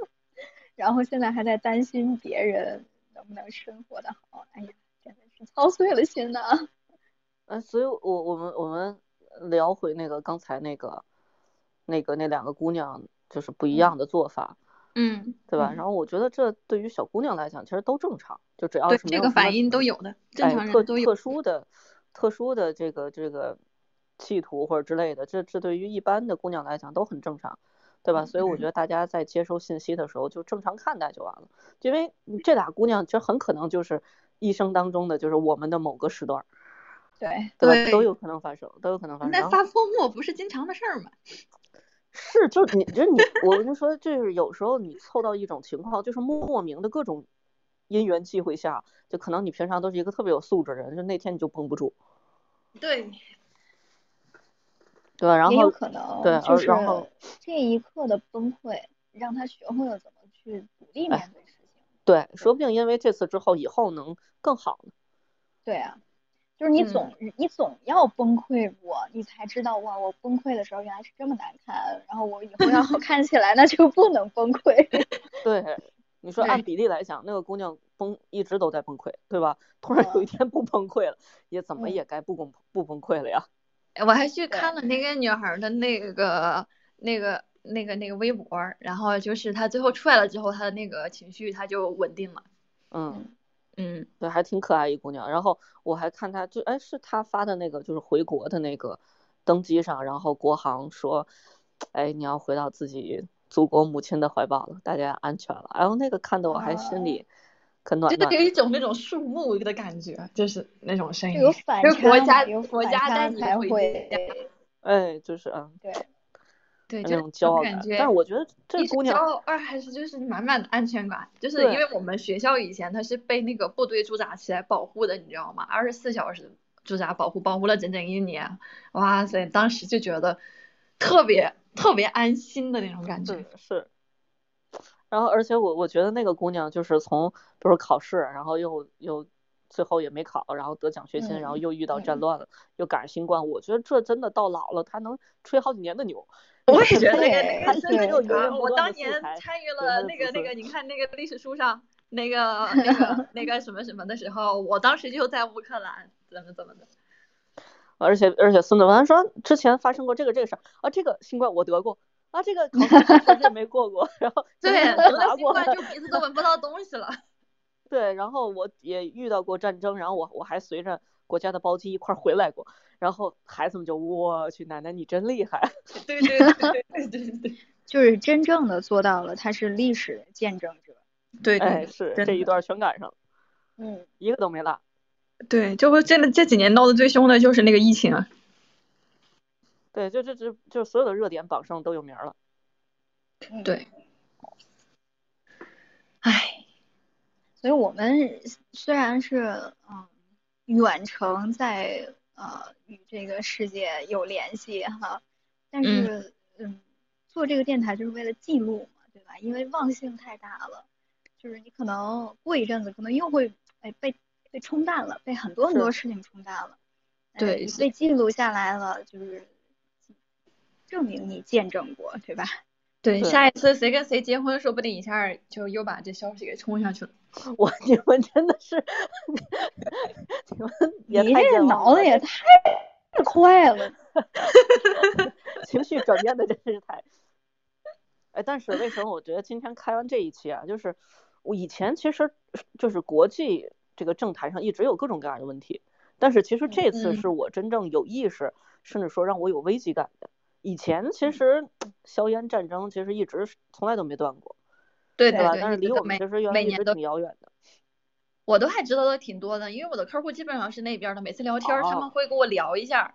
然后现在还在担心别人能不能生活的好。哎呀，真的是操碎了心呐。嗯，所以我我们我们聊回那个刚才那个那个那两个姑娘就是不一样的做法，嗯，对吧？嗯然后我觉得这对于小姑娘来讲其实都正常，就只要，是这个反应都有的，正哎特常人都有特。殊的特殊的这个这个企图或者之类的，这这对于一般的姑娘来讲都很正常，对吧？所以我觉得大家在接收信息的时候就正常看待就完了，因为这俩姑娘这很可能就是一生当中的就是我们的某个时段，对，对都有可能发生，都有可能发生。那发疯莫不是经常的事儿吗？是，就是你，就是你，我跟你说，就是有时候你凑到一种情况，就是莫名的各种因缘际会下，就可能你平常都是一个特别有素质的人，就那天你就绷不住，对，对吧？然也有后可能对而就是然后这一刻的崩溃，让他学会了怎么去独立哎面对事情。对，说不定因为这次之后，以后能更好呢。对啊，就是你嗯总、你总要崩溃过，你才知道哇，我崩溃的时候原来是这么难看，然后我以后要好看起来，那就不能崩溃。对，你说按比例来讲，那个姑娘崩一直都在崩溃，对吧？突然有一天不崩溃了，也怎么嗯也该不崩不崩溃了呀？我还去看了那个女孩儿的那个那个那个那个微博，然后就是她最后出来了之后，她的那个情绪她就稳定了。嗯。嗯，对，还挺可爱一姑娘。然后我还看她，就哎，是她发的那个，就是回国的那个登机上，然后国航说，哎，你要回到自己祖国母亲的怀抱了，大家安全了。然后那个看的我还心里可暖真的暖的。有一种那种树木的感觉，就是那种声音，有反就是国家，有国家带你回会家。哎，就是嗯，对。对，那就种骄傲感。感觉但是我觉得这一娘骄傲，二还是就是满满的安全感，就是因为我们学校以前它是被那个部队驻扎起来保护的，你知道吗？二十四小时驻扎保护，保护了整整一年，哇塞，当时就觉得特别特别安心的那种感觉是。是。然后，而且我我觉得那个姑娘就是从，比如说考试，然后又又最后也没考，然后得奖学金，然后又遇到战嗯乱了，又赶上新冠，我觉得这真的到老了，她能吹好几年的牛。我也觉得那个那个真的有源啊源不我当年参与了那个那个，你看那个历史书上那个 那个那个什么什么的时候，我当时就在乌克兰，怎么怎么的。而且而且孙子文说之前发生过这个这个事儿啊，这个新冠我得过啊，这个考试确实没过过，然后对，这个得了新拿过冠就鼻子都闻不到东西了。对，然后我也遇到过战争，然后我我还随着国家的包机一块儿回来过，然后孩子们就我去奶奶你真厉害，对对对对对对对 就是真正的做到了，他是历史见证者。对哎是这一段全赶上了，嗯，一个都没落。对，就真的这几年闹得最凶的就是那个疫情啊。对，就这这就所有的热点榜上都有名儿了。对，唉，所以我们虽然是嗯远程在呃与这个世界有联系哈，但是嗯做这个电台就是为了记录嘛，对吧？因为忘性太大了，就是你可能过一阵子可能又会哎被被冲淡了，被很多很多事情冲淡了。哎对被记录下来了，就是证明你见证过，对吧？对，对下一次谁跟谁结婚，说不定一下就又把这消息给冲下去了。我你们真的是，你们也你这太健忘了脑子也太快了。情绪转变的真是太。哎，但是为什么我觉得今天开完这一期啊，就是我以前其实就是国际这个政坛上一直有各种各样的问题，但是其实这次嗯是我真正有意识，甚至说让我有危机感的。以前其实硝烟战争其实一直从来都没断过，对吧？对对对，但是离我们其实原来一直每年都挺遥远的。我都还知道的挺多的，因为我的客户基本上是那边的，每次聊天儿他哦们会跟我聊一下。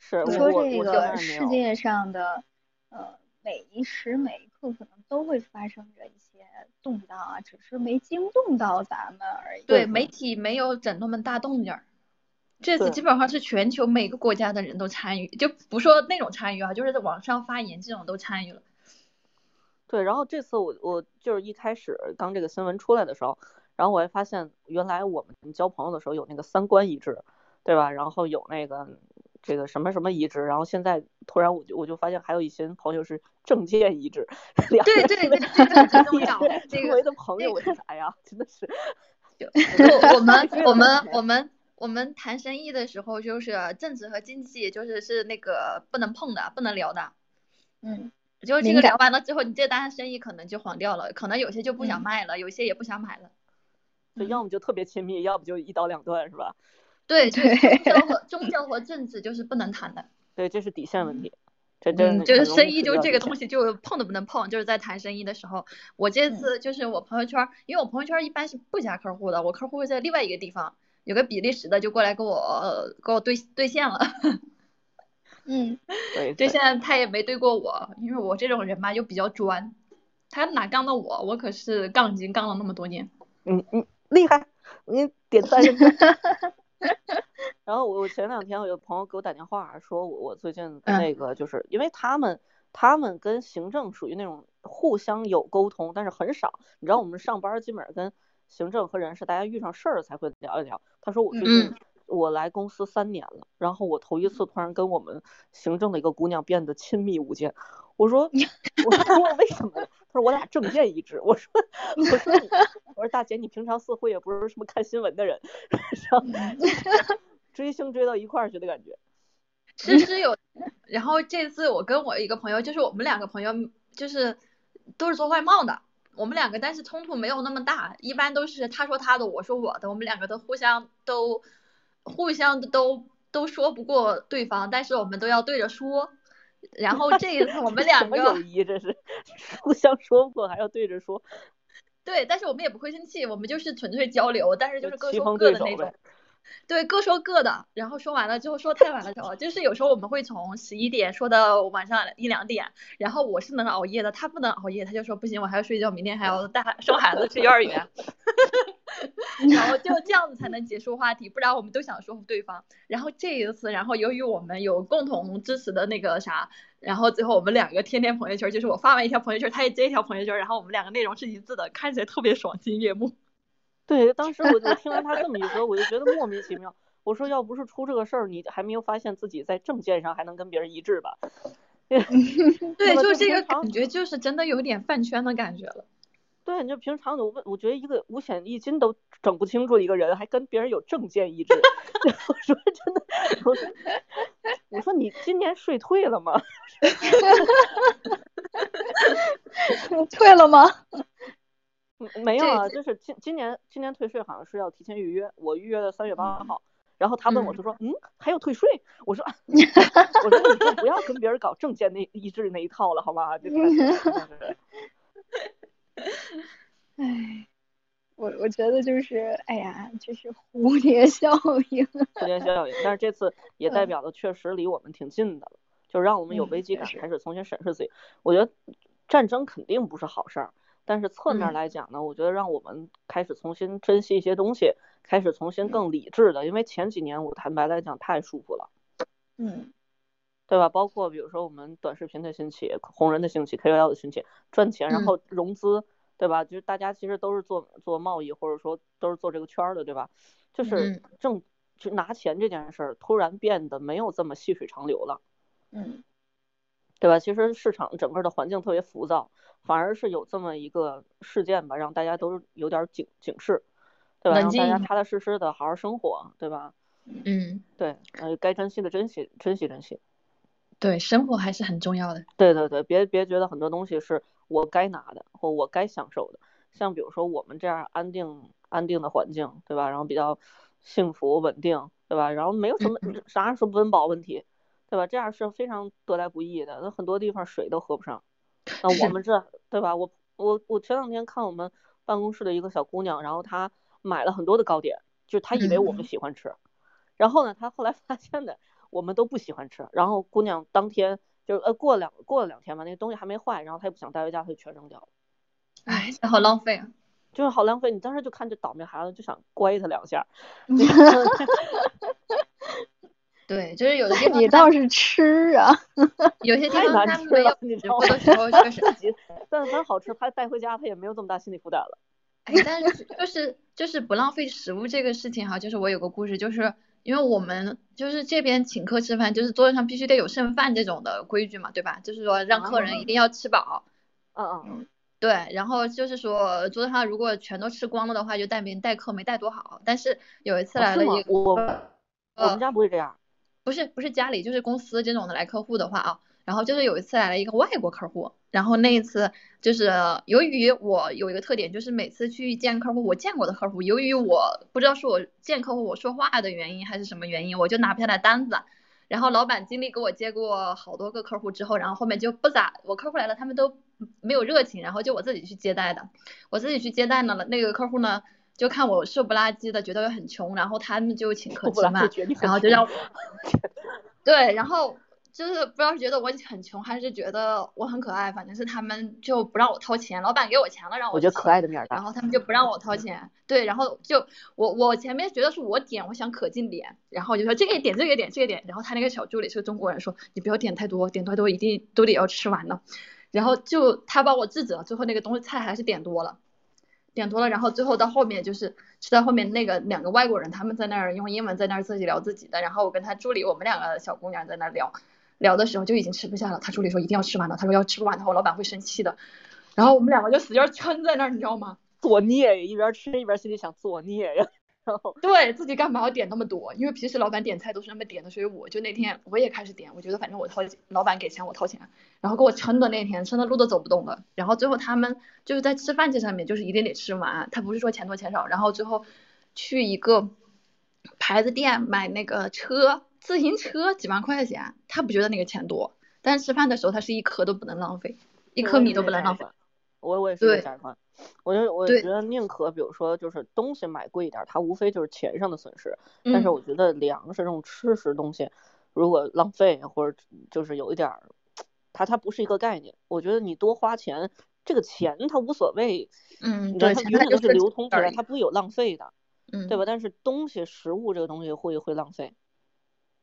是我说这个世界上的呃每一时每一刻可能都会发生着一些动荡啊，只是没惊动到咱们而已。对，对媒体没有整那么大动静儿。这次基本上是全球每个国家的人都参与，就不说那种参与啊，就是在网上发言这种都参与了。对，然后这次我我就是一开始刚这个新闻出来的时候，然后我还发现原来我们交朋友的时候有那个三观一致，对吧？然后有那个这个什么什么一致，然后现在突然我就我就发现还有一些朋友是政见一致，两个对对对，这个很重要。这周个围的朋友，我觉得哎呀，真的是就就我们 我们我们我们谈生意的时候，就是政治和经济，就是是那个不能碰的，不能聊的。嗯，就是这个聊完了之后，你这单生意可能就黄掉了，可能有些就不想嗯卖了，有些也不想买了。就要么就特别亲密，要不就一刀两断，是吧？对对，对宗教和宗教和政治就是不能谈的。对，这是底线问题，这真嗯，就是生意就这个东西就碰都不能碰，就是在谈生意的时候，我这嗯次就是我朋友圈儿，因为我朋友圈儿一般是不加客户的，我客户会在另外一个地方，有个比利时的就过来跟我呃跟我对对线了，嗯，对兑现他也没对过我，因为我这种人嘛又比较专，他哪杠到我，我可是杠精杠了那么多年。嗯嗯，厉害，我给你点赞。然后我我前两天我有朋友给我打电话说我我最近那个就是因为他们他们跟行政属于那种互相有沟通，但是很少。你知道我们上班基本上跟行政和人事大家遇上事儿才会聊一聊。他说我最近嗯我来公司三年了，然后我头一次突然跟我们行政的一个姑娘变得亲密无间。我说 我说我为什么呢？他说我俩政见一致。我说我说你我说大姐你平常似乎也不是什么看新闻的人，然后 追星追到一块儿去的感觉。其实有，然后这次我跟我一个朋友，就是我们两个朋友，就是都是做外贸的，我们两个但是冲突没有那么大，一般都是他说他的，我说我的，我们两个都互相都互相都都说不过对方，但是我们都要对着说。然后这一次我们 什两个友谊这是互相说不过还要对着说，对，但是我们也不会生气，我们就是纯粹交流，但是就就是各说各的那种。对，各说各的，然后说完了之后说太晚了之后，就是有时候我们会从十一点说到晚上一两点，然后我是能熬夜的，他不能熬夜，他就说不行，我还要睡觉，明天还要带送孩子去幼儿园，然后就这样子才能结束话题，不然我们都想说服对方。然后这一次，然后由于我们有共同支持的那个啥，然后最后我们两个天天朋友圈，就是我发完一条朋友圈，他也接一条朋友圈，然后我们两个内容是一致的，看起来特别爽心悦目。对，当时我就听完他这么一说，我就觉得莫名其妙。我说要不是出这个事儿，你还没有发现自己在证件上还能跟别人一致吧？对，就这个感觉，就是真的有点饭圈的感觉了。对，你就平常我问，我觉得一个五险一金都整不清楚的一个人，还跟别人有证件一致。我说真的，我说我说你今年税退了吗？退了吗？没有啊，就是今今年今年退税好像是要提前预约，我预约的三月八号，然后他问我就说，嗯，还要退税？我说，我说你就不要跟别人搞证件那一致那一套了，好吗？就 唉，我我觉得就是，哎呀，就是蝴蝶效应。蝴蝶效应，但是这次也代表的确实离我们挺近的了，就让我们有嗯危机感，开始重新审视自己。我觉得战争肯定不是好事儿。但是侧面嗯来讲呢，我觉得让我们开始重新珍惜一些东西，开始重新更理智的，因为前几年我坦白来讲太舒服了，嗯对吧？包括比如说我们短视频的兴起，红人的兴起，KOL 的兴起，赚钱，然嗯后融资，对吧？就是大家其实都是做做贸易，或者说都是做这个圈儿的，对吧？就是嗯挣就拿钱这件事儿突然变得没有这么细水长流了。嗯对吧？其实市场整个的环境特别浮躁，反而是有这么一个事件吧，让大家都有点警警示，对吧？冷让大家踏踏实实的好好生活，对吧？嗯，对，呃，该珍惜的珍惜，珍惜珍惜。对，生活还是很重要的。对对对，别别觉得很多东西是我该拿的或我该享受的，像比如说我们这样安定安定的环境，对吧？然后比较幸福稳定，对吧？然后没有什么啥是温饱问题，对吧？这样是非常得来不易的，那很多地方水都喝不上。那我们这，对吧？我我我前两天看我们办公室的一个小姑娘，然后她买了很多的糕点，就是她以为我们喜欢吃，然后呢，她后来发现的我们都不喜欢吃，然后姑娘当天就呃过了两过了两天吧，那个东西还没坏，然后她也不想带回家，她就全扔掉了，哎，这好浪费啊！就是好浪费。你当时就看这倒霉孩子，就想乖他两下。对，就是有的地方你倒是吃啊，有些地太方难吃了它没有你知道吗直播的时候确实 自己但凡好吃，他带回家他也没有这么大心理负担了。哎，但是就是就是不浪费食物这个事情哈，就是我有个故事，就是因为我们就是这边请客吃饭，就是桌子上必须得有剩饭这种的规矩嘛，对吧？就是说让客人一定要吃饱，嗯嗯嗯对，然后就是说桌子上如果全都吃光了的话，就代明待客没带多好。但是有一次来了一个，我我呃们家不会这样。不是不是家里就是公司这种的来客户的话啊，然后就是有一次来了一个外国客户，然后那一次就是由于我有一个特点，就是每次去见客户，我见过的客户，由于我不知道是我见客户我说话的原因还是什么原因，我就拿不下来单子。然后老板经历给我接过好多个客户之后，然后后面就不咋，我客户来了他们都没有热情，然后就我自己去接待的，我自己去接待呢，那个客户呢就看我瘦不拉几的，觉得我很穷，然后他们就请客吃饭，然后就让我 对，然后就是不知道是觉得我很穷，还是觉得我很可爱，反正是他们就不让我掏钱，老板给我钱了让我我觉得可爱的面。然后他们就不让我掏钱，对，然后就我我前面觉得是我点，我想可劲点，然后我就说这个也点，这个也点，这个点，然后他那个小助理是个中国人，说你不要点太多，点太多一定都得要吃完了，然后就他把我制止了，最后那个东西菜还是点多了，点多了，然后最后到后面就是吃到后面那个两个外国人他们在那儿用英文在那儿自己聊自己的，然后我跟他助理我们两个小姑娘在那聊。聊的时候就已经吃不下了，他助理说一定要吃完了，他说要吃不完的话我老板会生气的，然后我们两个就使劲撑在那儿，你知道吗？作孽，一边吃一边心里想作孽呀。然后对自己干嘛要点那么多？因为平时老板点菜都是那么点的，所以我就那天我也开始点，我觉得反正我掏老板给钱我掏钱，然后给我撑的那天撑的路都走不动了，然后最后他们就是在吃饭这上面就是一定得吃完，他不是说钱多钱少，然后最后去一个牌子店买那个车自行车几万块钱，他不觉得那个钱多，但是吃饭的时候他是一颗都不能浪费，一颗米都不能浪费。。我我也是。我就我觉得宁可比如说就是东西买贵一点儿，它无非就是钱上的损失。但是嗯我觉得粮食这种吃食东西，如果浪费或者就是有一点儿，它它不是一个概念。我觉得你多花钱，这个钱它无所谓，嗯，对，它永远都是流通出来，它不会有浪费的，嗯，对吧？但是东西食物这个东西会会浪费。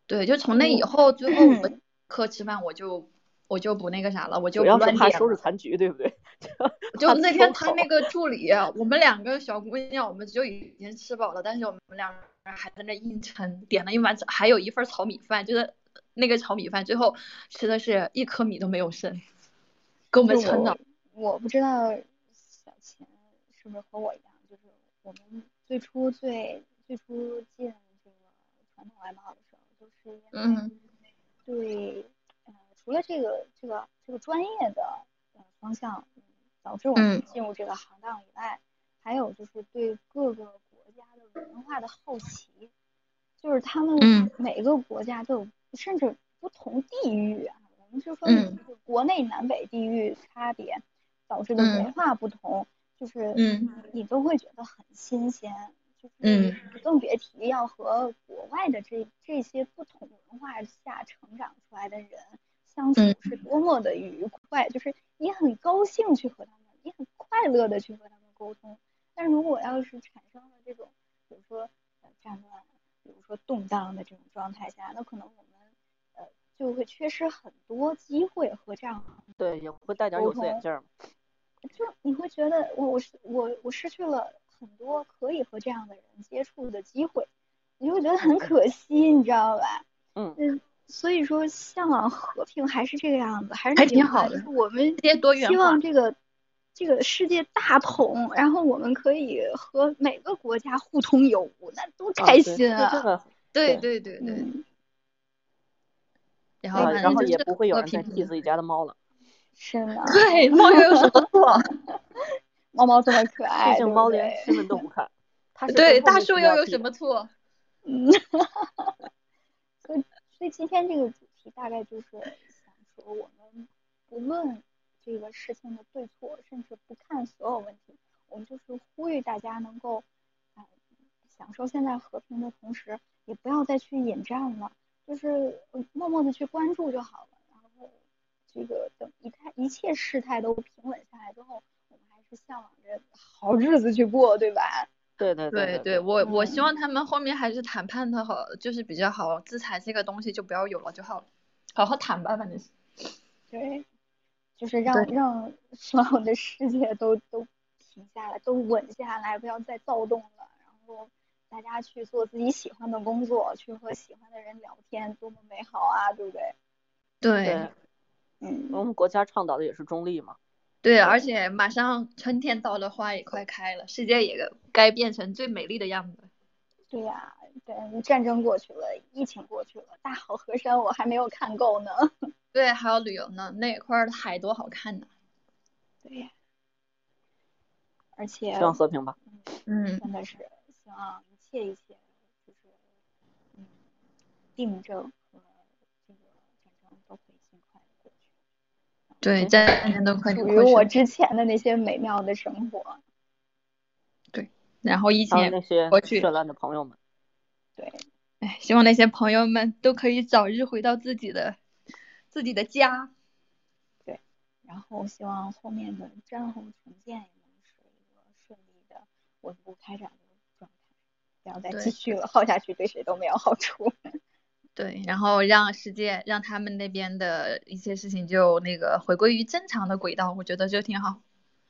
对，就从那以后，最后我课吃饭我就我就不那个啥了，我就不乱点了怕收拾残局，对不对？就那天他那个助理啊，我们两个小姑娘，我们就已经吃饱了，但是我们两个人还在那硬撑，点了一碗，还有一份炒米饭，就是那个炒米饭，最后吃的是一颗米都没有剩，给我们撑的。我不知道小钱是不是和我一样，就是我们最初最最初进这个传统外贸的时候，就是因为嗯对，呃，除了这个这个这个专业的呃方向，嗯导致我嗯。们进入这个行当以外，还有就是对各个国家的文化的好奇，就是他们嗯。每个国家都有，甚至不同地域啊，我们就说国内南北地域差别导致的嗯。文化不同，就是嗯。你都会觉得很新鲜，就是嗯。更别提要和国外的这这些不同文化下成长出来的人相处嗯是多么的愉快，就是你很高兴去和他们，你很快乐的去和他们沟通。但如果要是产生了这种，比如说呃战乱，比如说动荡的这种状态下，那可能我们呃就会缺失很多机会和这样对，也会戴点有色眼镜儿。就你会觉得我我是我我失去了很多可以和这样的人接触的机会，你就会觉得很可惜，你知道吧？嗯嗯，所以说向往和平还是这个样子，还是还挺好的我们希望这个这个世界大同，然后我们可以和每个国家互通有无，那多开心啊！对对对对对，嗯，然后呃，然后也不会有和人再自己家的猫了。是吗，对，猫又有什么错？猫猫这么可爱，毕竟猫连对新闻都不看，对，大树又有什么错？嗯，所以今天这个主题大概就是想说，我们不论这个事情的对错，甚至不看所有问题，我们就是呼吁大家能够，呃，享受现在和平的同时，也不要再去引战了，就是默默的去关注就好了。然后这个等一态一切事态都平稳下来之后，我们还是向往着好日子去过，对吧？对对对对对，我我希嗯望他们后面还是谈判的好，就是比较好，制裁这个东西就不要有了就好了，好好谈吧，反正是。对，就是让让 所有的世界都都停下来，都稳下来，不要再躁动了。然后大家去做自己喜欢的工作，去和喜欢的人聊天，多么美好啊，对不对？对对，嗯，我们国家倡导的也是中立嘛。对，而且马上春天到了，花也快开了，世界也该变成最美丽的样子。对呀、对，战争过去了，疫情过去了，大好河山我还没有看够呢。对，还有旅游呢，那块儿的海多好看呢。对呀、而且希望和平吧。嗯，真的是希望一切一切就是嗯，病症和这个战争都可以尽快的过去。对，战争都快属。于我之前的那些美妙的生活。对然后疫情也还有那些过去涉乱的朋友们，对，哎，希望那些朋友们都可以早日回到自己的自己的家。对然后希望后面的战后重建也能是一个顺利的、稳步开展的状态，不要再继续了，耗下去对谁都没有好处。对，然后让世界让他们那边的一些事情就那个回归于正常的轨道，我觉得就挺好。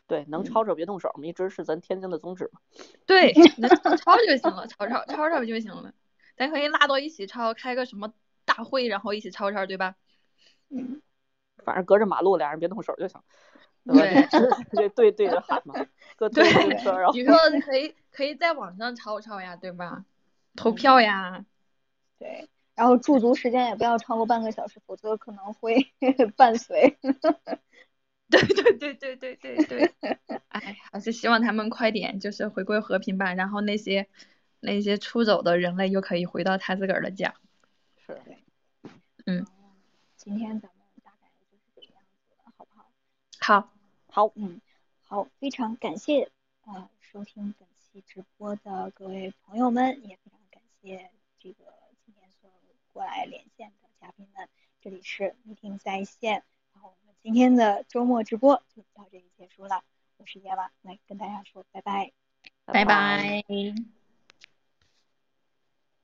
对，能抄着别动手嘛，一直是咱天津的宗旨嘛。对，能抄就行了，抄抄抄抄就行了。咱可以拉到一起抄，开个什么大会，然后一起抄抄，对吧？嗯，反正隔着马路，俩人别动手就行。对吧？对对对着喊嘛，各对对对车，然后比如说可以可以在网上抄抄呀，对吧？投票呀，对。然后驻足时间也不要超过半个小时，否则可能会 伴随。对对对对对对对。哎，还是希望他们快点就是回归和平吧，然后那些那些出走的人类又可以回到他自个儿的家。是嗯，今天咱们大概就是这个样子的，好不好？好，好，嗯，好，非常感谢啊、收听本期直播的各位朋友们，也非常感谢这个过来连线的嘉宾们。这里是 meeting 在线，然后我们今天的周末直播就到这里结束了。我是叶娃，来跟大家说拜拜。拜拜。